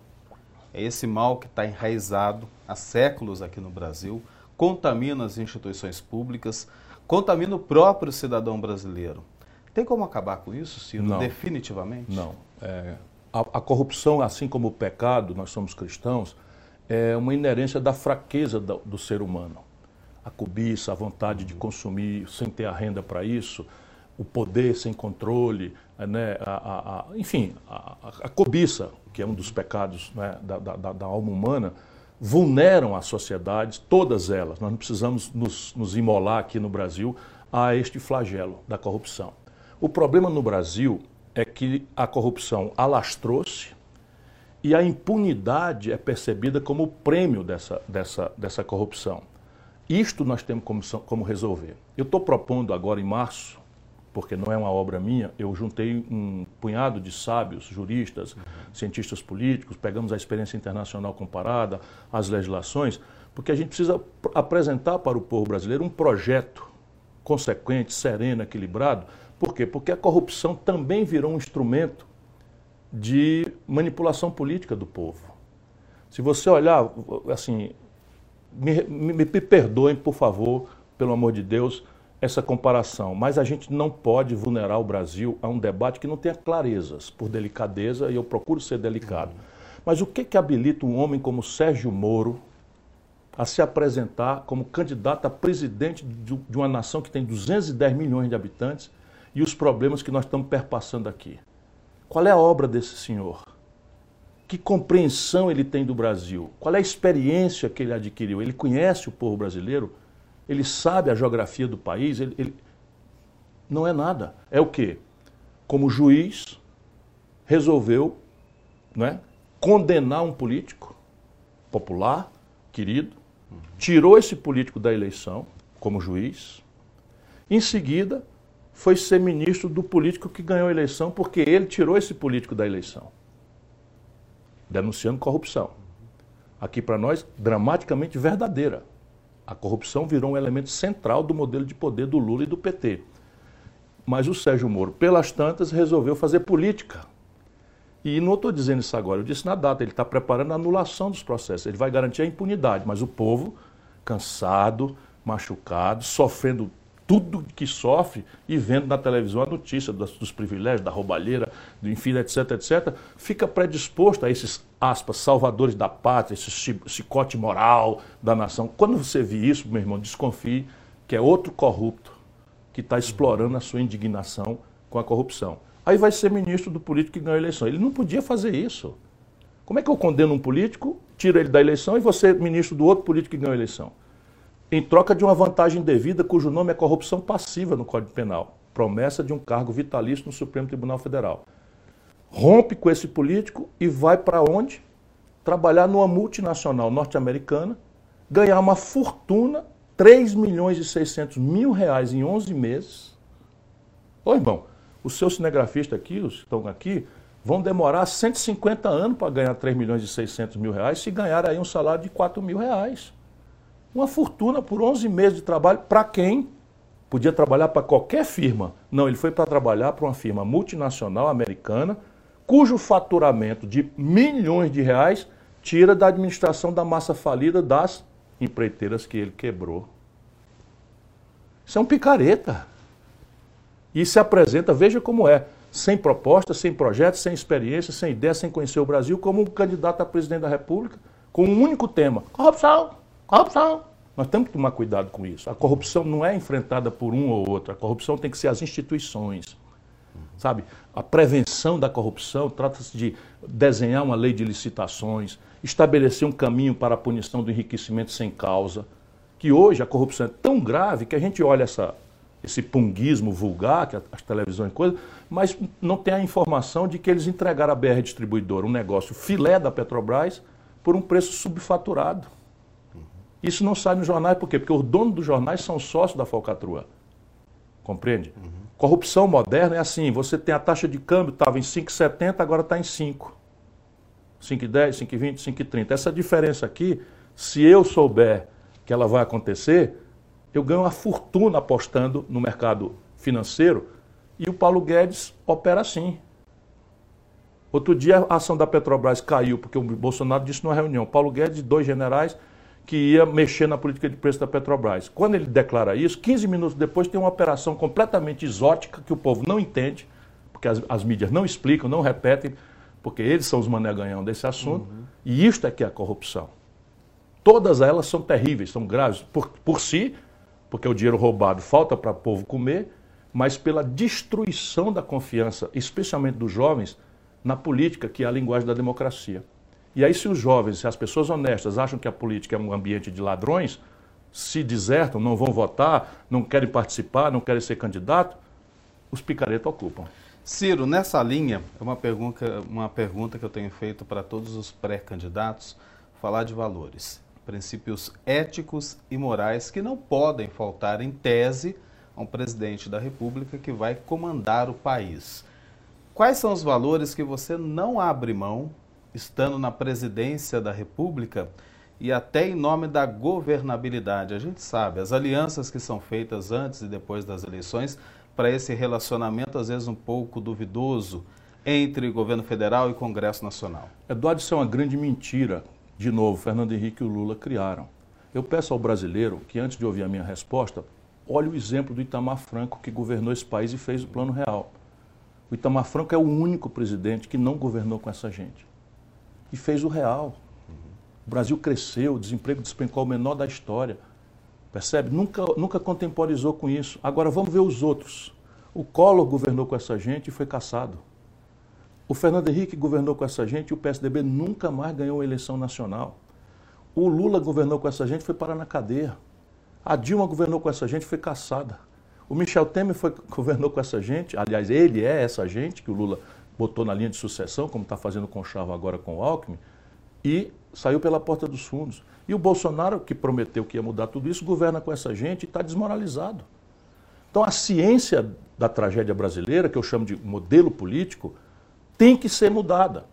É esse mal que está enraizado há séculos aqui no Brasil, contamina as instituições públicas, contamina o próprio cidadão brasileiro. Tem como acabar com isso, Ciro, Não. definitivamente? Não. É, a, a corrupção, assim como o pecado, nós somos cristãos, é uma inerência da fraqueza do, do ser humano. A cobiça, a vontade de consumir sem ter a renda para isso, o poder sem controle, né, a, a, enfim, a, cobiça, que é um dos pecados né, da, da, da, alma humana, vulneram as sociedades, todas elas. Nós não precisamos nos, nos imolar aqui no Brasil a este flagelo da corrupção. O problema no Brasil é que a corrupção alastrou-se e a impunidade é percebida como o prêmio dessa, dessa, dessa corrupção. Isto nós temos como, como resolver. Eu estou propondo agora em março, porque não é uma obra minha, eu juntei um punhado de sábios, juristas, uhum. cientistas políticos, pegamos a experiência internacional comparada, as legislações, porque a gente precisa apresentar para o povo brasileiro um projeto consequente, sereno, equilibrado. Por quê? Porque a corrupção também virou um instrumento de manipulação política do povo. Se você olhar, assim, me, me, me perdoem, por favor, pelo amor de Deus, essa comparação, mas a gente não pode vulnerar o Brasil a um debate que não tenha clarezas, por delicadeza, e eu procuro ser delicado. Mas o que, que habilita um homem como Sérgio Moro a se apresentar como candidato a presidente de uma nação que tem 210 milhões de habitantes e os problemas que nós estamos perpassando aqui? Qual é a obra desse senhor? Que compreensão ele tem do Brasil? Qual é a experiência que ele adquiriu? Ele conhece o povo brasileiro? Ele sabe a geografia do país, ele, ele... não é nada. É o quê? Como juiz, resolveu né, condenar um político popular, querido, tirou esse político da eleição como juiz, em seguida foi ser ministro do político que ganhou a eleição porque ele tirou esse político da eleição, denunciando corrupção. Aqui para nós, dramaticamente verdadeira. A corrupção virou um elemento central do modelo de poder do Lula e do PT. Mas o Sérgio Moro, pelas tantas, resolveu fazer política. E não estou dizendo isso agora, eu disse na data, ele está preparando a anulação dos processos, ele vai garantir a impunidade, mas o povo, cansado, machucado, sofrendo tudo que sofre e vendo na televisão a notícia dos, dos privilégios, da roubalheira, do enfim, etc, etc, fica predisposto a esses, aspas, salvadores da pátria, esse chicote moral da nação. Quando você vê isso, meu irmão, desconfie que é outro corrupto que está explorando a sua indignação com a corrupção. Aí vai ser ministro do político que ganhou a eleição. Ele não podia fazer isso. Como é que eu condeno um político, tiro ele da eleição e você ministro do outro político que ganhou a eleição? Em troca de uma vantagem devida cujo nome é corrupção passiva no Código Penal, promessa de um cargo vitalício no Supremo Tribunal Federal. Rompe com esse político e vai para onde? Trabalhar numa multinacional norte-americana, ganhar uma fortuna, 3 milhões e 600 mil reais em 11 meses. Ô irmão, os seus cinegrafistas aqui, os que estão aqui, vão demorar 150 anos para ganhar 3 milhões e 600 mil reais se ganhar aí um salário de 4 mil reais. Uma fortuna por 11 meses de trabalho para quem? Podia trabalhar para qualquer firma. Não, ele foi para trabalhar para uma firma multinacional americana, cujo faturamento de milhões de reais tira da administração da massa falida das empreiteiras que ele quebrou. Isso é um picareta. E se apresenta, veja como é, sem proposta, sem projeto, sem experiência, sem ideia, sem conhecer o Brasil, como um candidato a presidente da República, com um único tema: corrupção. Corrupção. Nós temos que tomar cuidado com isso. A corrupção não é enfrentada por um ou outro. A corrupção tem que ser as instituições. Sabe? A prevenção da corrupção trata-se de desenhar uma lei de licitações, estabelecer um caminho para a punição do enriquecimento sem causa. Que hoje a corrupção é tão grave que a gente olha essa, esse punguismo vulgar, que as televisões coisas, mas não tem a informação de que eles entregaram à BR Distribuidora um negócio filé da Petrobras por um preço subfaturado. Isso não sai nos jornais, por quê? Porque os donos dos jornais são sócios da falcatrua. Compreende? Uhum. Corrupção moderna é assim: você tem a taxa de câmbio, estava em 5,70, agora está em 5. 5,10, 5,20, 5,30. Essa diferença aqui Se eu souber que ela vai acontecer, eu ganho uma fortuna apostando no mercado financeiro e o Paulo Guedes opera assim. Outro dia a ação da Petrobras caiu porque o Bolsonaro disse numa reunião, Paulo Guedes, dois generais, que ia mexer na política de preço da Petrobras. Quando ele declara isso, 15 minutos depois tem uma operação completamente exótica que o povo não entende, porque as, as mídias não explicam, não repetem, porque eles são os mané-ganhão desse assunto, uhum. e isto é que é a corrupção. Todas elas são terríveis, são graves por, por si, porque o dinheiro roubado falta para o povo comer, mas pela destruição da confiança, especialmente dos jovens, na política, que é a linguagem da democracia. E aí, se os jovens, se as pessoas honestas acham que a política é um ambiente de ladrões, se desertam, não vão votar, não querem participar, não querem ser candidato, os picaretas ocupam. Ciro, nessa linha, é uma pergunta, uma pergunta que eu tenho feito para todos os pré-candidatos, falar de valores, princípios éticos e morais que não podem faltar em tese a um presidente da República que vai comandar o país. Quais são os valores que você não abre mão estando na presidência da República e até em nome da governabilidade. A gente sabe, as alianças que são feitas antes e depois das eleições para esse relacionamento, às vezes um pouco duvidoso, entre governo federal e Congresso Nacional. Eduardo, isso é uma grande mentira. De novo, Fernando Henrique e o Lula criaram. Eu peço ao brasileiro que, antes de ouvir a minha resposta, olhe o exemplo do Itamar Franco, que governou esse país e fez o Plano Real. O Itamar Franco é o único presidente que não governou com essa gente e fez o real. O Brasil cresceu, o desemprego despencou o menor da história. Percebe? Nunca, nunca contemporizou com isso. Agora vamos ver os outros. O Collor governou com essa gente e foi caçado. O Fernando Henrique governou com essa gente e o PSDB nunca mais ganhou eleição nacional. O Lula governou com essa gente e foi parar na cadeia. A Dilma governou com essa gente e foi caçada. O Michel Temer foi, governou com essa gente, aliás, ele é essa gente que o Lula botou na linha de sucessão, como está fazendo com o Chavo agora com o Alckmin, e saiu pela porta dos fundos. E o Bolsonaro, que prometeu que ia mudar tudo isso, governa com essa gente e está desmoralizado. Então a ciência da tragédia brasileira, que eu chamo de modelo político, tem que ser mudada.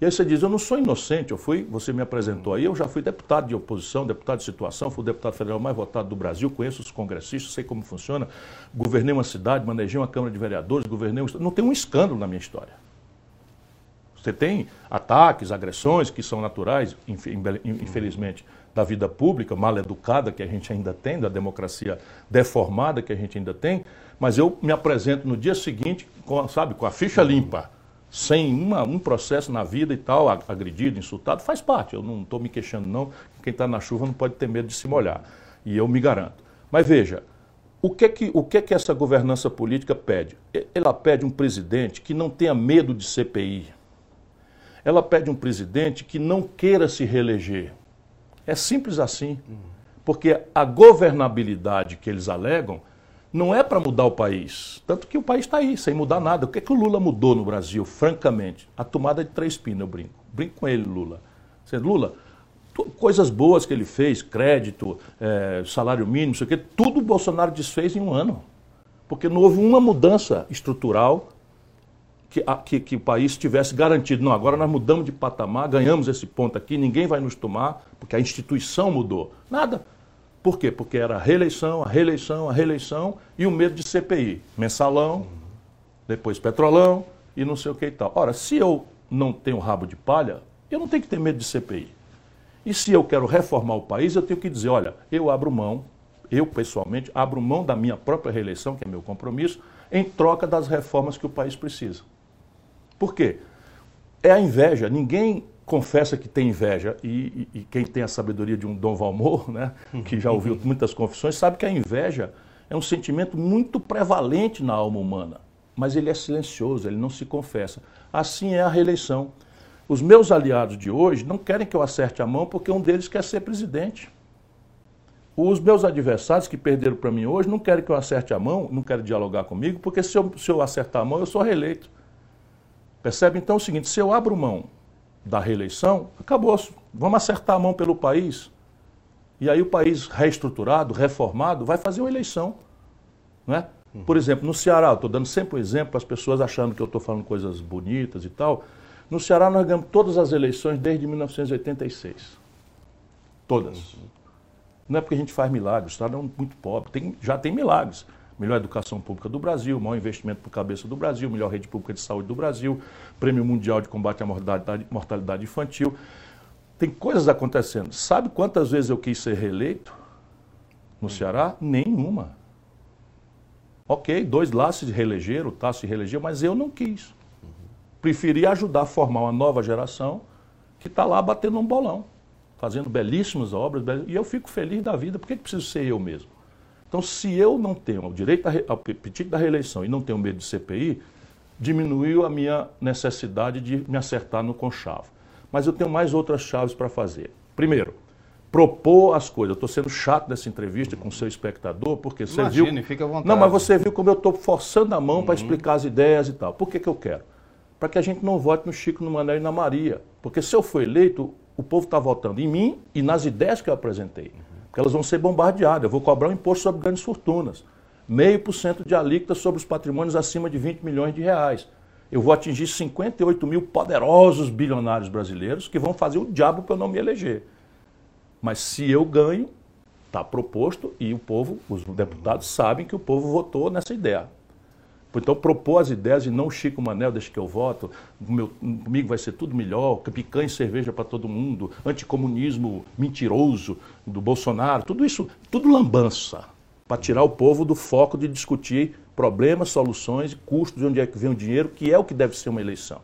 E aí você diz, eu não sou inocente, eu fui, você me apresentou aí, eu já fui deputado de oposição, deputado de situação, fui o deputado federal mais votado do Brasil, conheço os congressistas, sei como funciona, governei uma cidade, manejei uma Câmara de Vereadores, governei um... Não tem um escândalo na minha história. Você tem ataques, agressões que são naturais, infelizmente, da vida pública, mal educada que a gente ainda tem, da democracia deformada que a gente ainda tem, mas eu me apresento no dia seguinte, com, sabe, com a ficha limpa sem uma, um processo na vida e tal, agredido, insultado, faz parte. Eu não estou me queixando, não. Quem está na chuva não pode ter medo de se molhar. E eu me garanto. Mas veja, o que, que, o que, que essa governança política pede? Ela pede um presidente que não tenha medo de CPI. Ela pede um presidente que não queira se reeleger. É simples assim. Porque a governabilidade que eles alegam não é para mudar o país. Tanto que o país está aí, sem mudar nada. O que, é que o Lula mudou no Brasil, francamente? A tomada de três pinos, eu brinco. Brinco com ele, Lula. Lula, coisas boas que ele fez, crédito, é, salário mínimo, isso aqui, tudo o Bolsonaro desfez em um ano. Porque não houve uma mudança estrutural que, a, que, que, o país tivesse garantido. Não, agora nós mudamos de patamar, ganhamos esse ponto aqui, ninguém vai nos tomar, porque a instituição mudou. Nada. Por quê? Porque era a reeleição, a reeleição, a reeleição e o medo de CPI. Mensalão, depois petrolão e não sei o que e tal. Ora, se eu não tenho rabo de palha, eu não tenho que ter medo de CPI. E se eu quero reformar o país, eu tenho que dizer, olha, eu abro mão, eu pessoalmente abro mão da minha própria reeleição, que é meu compromisso, em troca das reformas que o país precisa. Por quê? É a inveja. Ninguém confessa que tem inveja, e, e, e, quem tem a sabedoria de um Dom Valmor, né, que já ouviu muitas confissões, sabe que a inveja é um sentimento muito prevalente na alma humana, mas ele é silencioso, ele não se confessa. Assim é a reeleição. Os meus aliados de hoje não querem que eu acerte a mão porque um deles quer ser presidente. Os meus adversários que perderam para mim hoje não querem que eu acerte a mão, não querem dialogar comigo, porque se eu, se eu acertar a mão, eu sou reeleito. Percebe? Então o seguinte: se eu abro mão da reeleição, acabou. Vamos acertar a mão pelo país. E aí o país reestruturado, reformado, vai fazer uma eleição. Né? Por exemplo, no Ceará, estou dando sempre um exemplo, as pessoas achando que eu estou falando coisas bonitas e tal. No Ceará nós ganhamos todas as eleições desde 1986. Todas. Uhum. Não é porque a gente faz milagres, o Estado é muito pobre, tem, já tem milagres. Melhor educação pública do Brasil, maior investimento por cabeça do Brasil, melhor rede pública de saúde do Brasil, Prêmio Mundial de Combate à Mortalidade, Infantil. Tem coisas acontecendo. Sabe quantas vezes eu quis ser reeleito no Ceará? Nenhuma. Ok, dois lá se reelegeram, Tasso se reelegeu, mas eu não quis. Preferi ajudar a formar uma nova geração que está lá batendo um bolão, fazendo belíssimas obras, e eu fico feliz da vida, por que preciso ser eu mesmo? Então, se eu não tenho o direito ao apetite da reeleição e não tenho medo de CPI, diminuiu a minha necessidade de me acertar no conchavo. Mas eu tenho mais outras chaves para fazer. Primeiro, propor as coisas. Eu estou sendo chato nessa entrevista com o seu espectador, porque você Imagine, viu. fica à vontade. Não, mas você viu como eu estou forçando a mão uhum. para explicar as ideias e tal. Por que, que eu quero? Para que a gente não vote no Chico, no Mané e na Maria. Porque se eu for eleito, o povo está votando em mim e nas ideias que eu apresentei. Porque elas vão ser bombardeadas. Eu vou cobrar um imposto sobre grandes fortunas. Meio por cento de alíquota sobre os patrimônios acima de 20 milhões de reais. Eu vou atingir 58 mil poderosos bilionários brasileiros que vão fazer o diabo para eu não me eleger. Mas se eu ganho, está proposto e o povo, os deputados sabem que o povo votou nessa ideia. Então, propor as ideias e não Chico Manel, deixa que eu voto, meu, comigo vai ser tudo melhor, picanha e cerveja para todo mundo, anticomunismo mentiroso do Bolsonaro, tudo isso, tudo lambança, para tirar o povo do foco de discutir problemas, soluções, custos, de onde é que vem o dinheiro, que é o que deve ser uma eleição.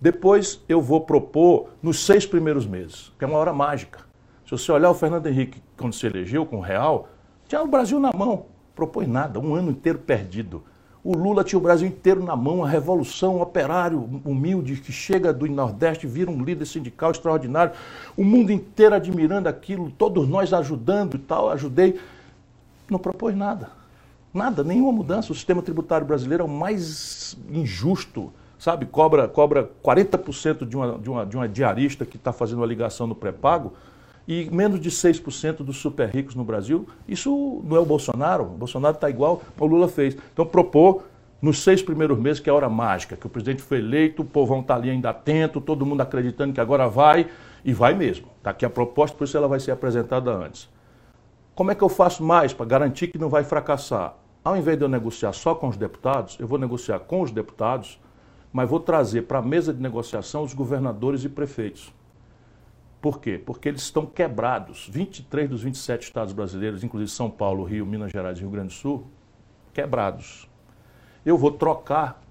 Depois eu vou propor nos seis primeiros meses, que é uma hora mágica. Se você olhar o Fernando Henrique, quando se elegeu com o Real, tinha o Brasil na mão, propôs nada, um ano inteiro perdido. O Lula tinha o Brasil inteiro na mão, a revolução, um operário humilde que chega do Nordeste, vira um líder sindical extraordinário, o mundo inteiro admirando aquilo, todos nós ajudando e tal, ajudei. Não propôs nada. Nada, nenhuma mudança. O sistema tributário brasileiro é o mais injusto, sabe? Cobra, cobra 40% de uma, de, uma, de uma diarista que está fazendo uma ligação no pré-pago e menos de 6% dos super ricos no Brasil. Isso não é o Bolsonaro. O Bolsonaro está igual o Lula fez. Então, propor nos seis primeiros meses, que é a hora mágica, que o presidente foi eleito, o povão está ali ainda atento, todo mundo acreditando que agora vai, e vai mesmo. Está aqui a proposta, por isso ela vai ser apresentada antes. Como é que eu faço mais para garantir que não vai fracassar? Ao invés de eu negociar só com os deputados, eu vou negociar com os deputados, mas vou trazer para a mesa de negociação os governadores e prefeitos. Por quê? Porque eles estão quebrados. 23 dos 27 estados brasileiros, inclusive São Paulo, Rio, Minas Gerais e Rio Grande do Sul, quebrados. Eu vou trocar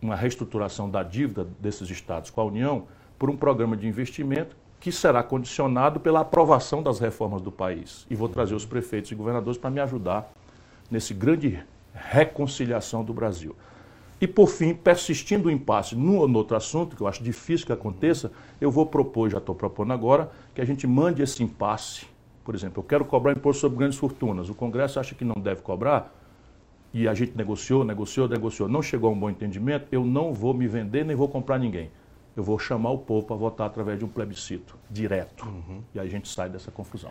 uma reestruturação da dívida desses estados com a União por um programa de investimento que será condicionado pela aprovação das reformas do país. E vou trazer os prefeitos e governadores para me ajudar nesse grande reconciliação do Brasil. E, por fim, persistindo o impasse num ou no outro assunto, que eu acho difícil que aconteça, eu vou propor, já estou propondo agora, que a gente mande esse impasse. Por exemplo, eu quero cobrar imposto sobre grandes fortunas. O Congresso acha que não deve cobrar, e a gente negociou, negociou, negociou, não chegou a um bom entendimento, eu não vou me vender nem vou comprar ninguém. Eu vou chamar o povo para votar através de um plebiscito direto. Uhum. E aí a gente sai dessa confusão.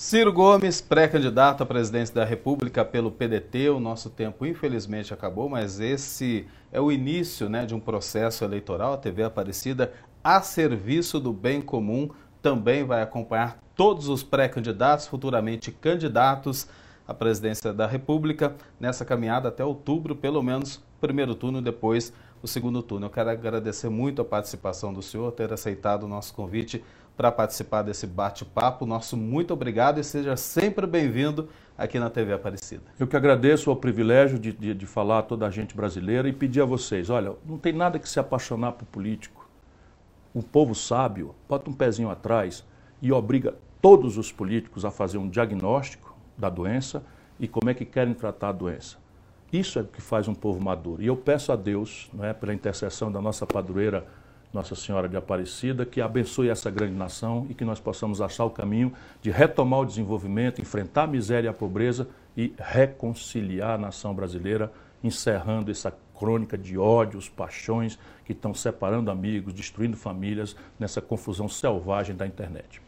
Ciro Gomes, pré-candidato à presidência da República pelo PDT. O nosso tempo, infelizmente, acabou, mas esse é o início né, de um processo eleitoral. A TV Aparecida, a serviço do bem comum, também vai acompanhar todos os pré-candidatos, futuramente candidatos à presidência da República, nessa caminhada até outubro, pelo menos primeiro turno, depois o segundo turno. Eu quero agradecer muito a participação do senhor, ter aceitado o nosso convite para participar desse bate-papo. Nosso muito obrigado e seja sempre bem-vindo aqui na TV Aparecida. Eu que agradeço o privilégio de, de, de, falar a toda a gente brasileira e pedir a vocês: olha, não tem nada que se apaixonar por político. O povo sábio bota um pezinho atrás e obriga todos os políticos a fazer um diagnóstico da doença e como é que querem tratar a doença. Isso é o que faz um povo maduro. E eu peço a Deus, não é, pela intercessão da nossa padroeira nossa Senhora de Aparecida, que abençoe essa grande nação e que nós possamos achar o caminho de retomar o desenvolvimento, enfrentar a miséria e a pobreza e reconciliar a nação brasileira, encerrando essa crônica de ódios, paixões que estão separando amigos, destruindo famílias nessa confusão selvagem da internet.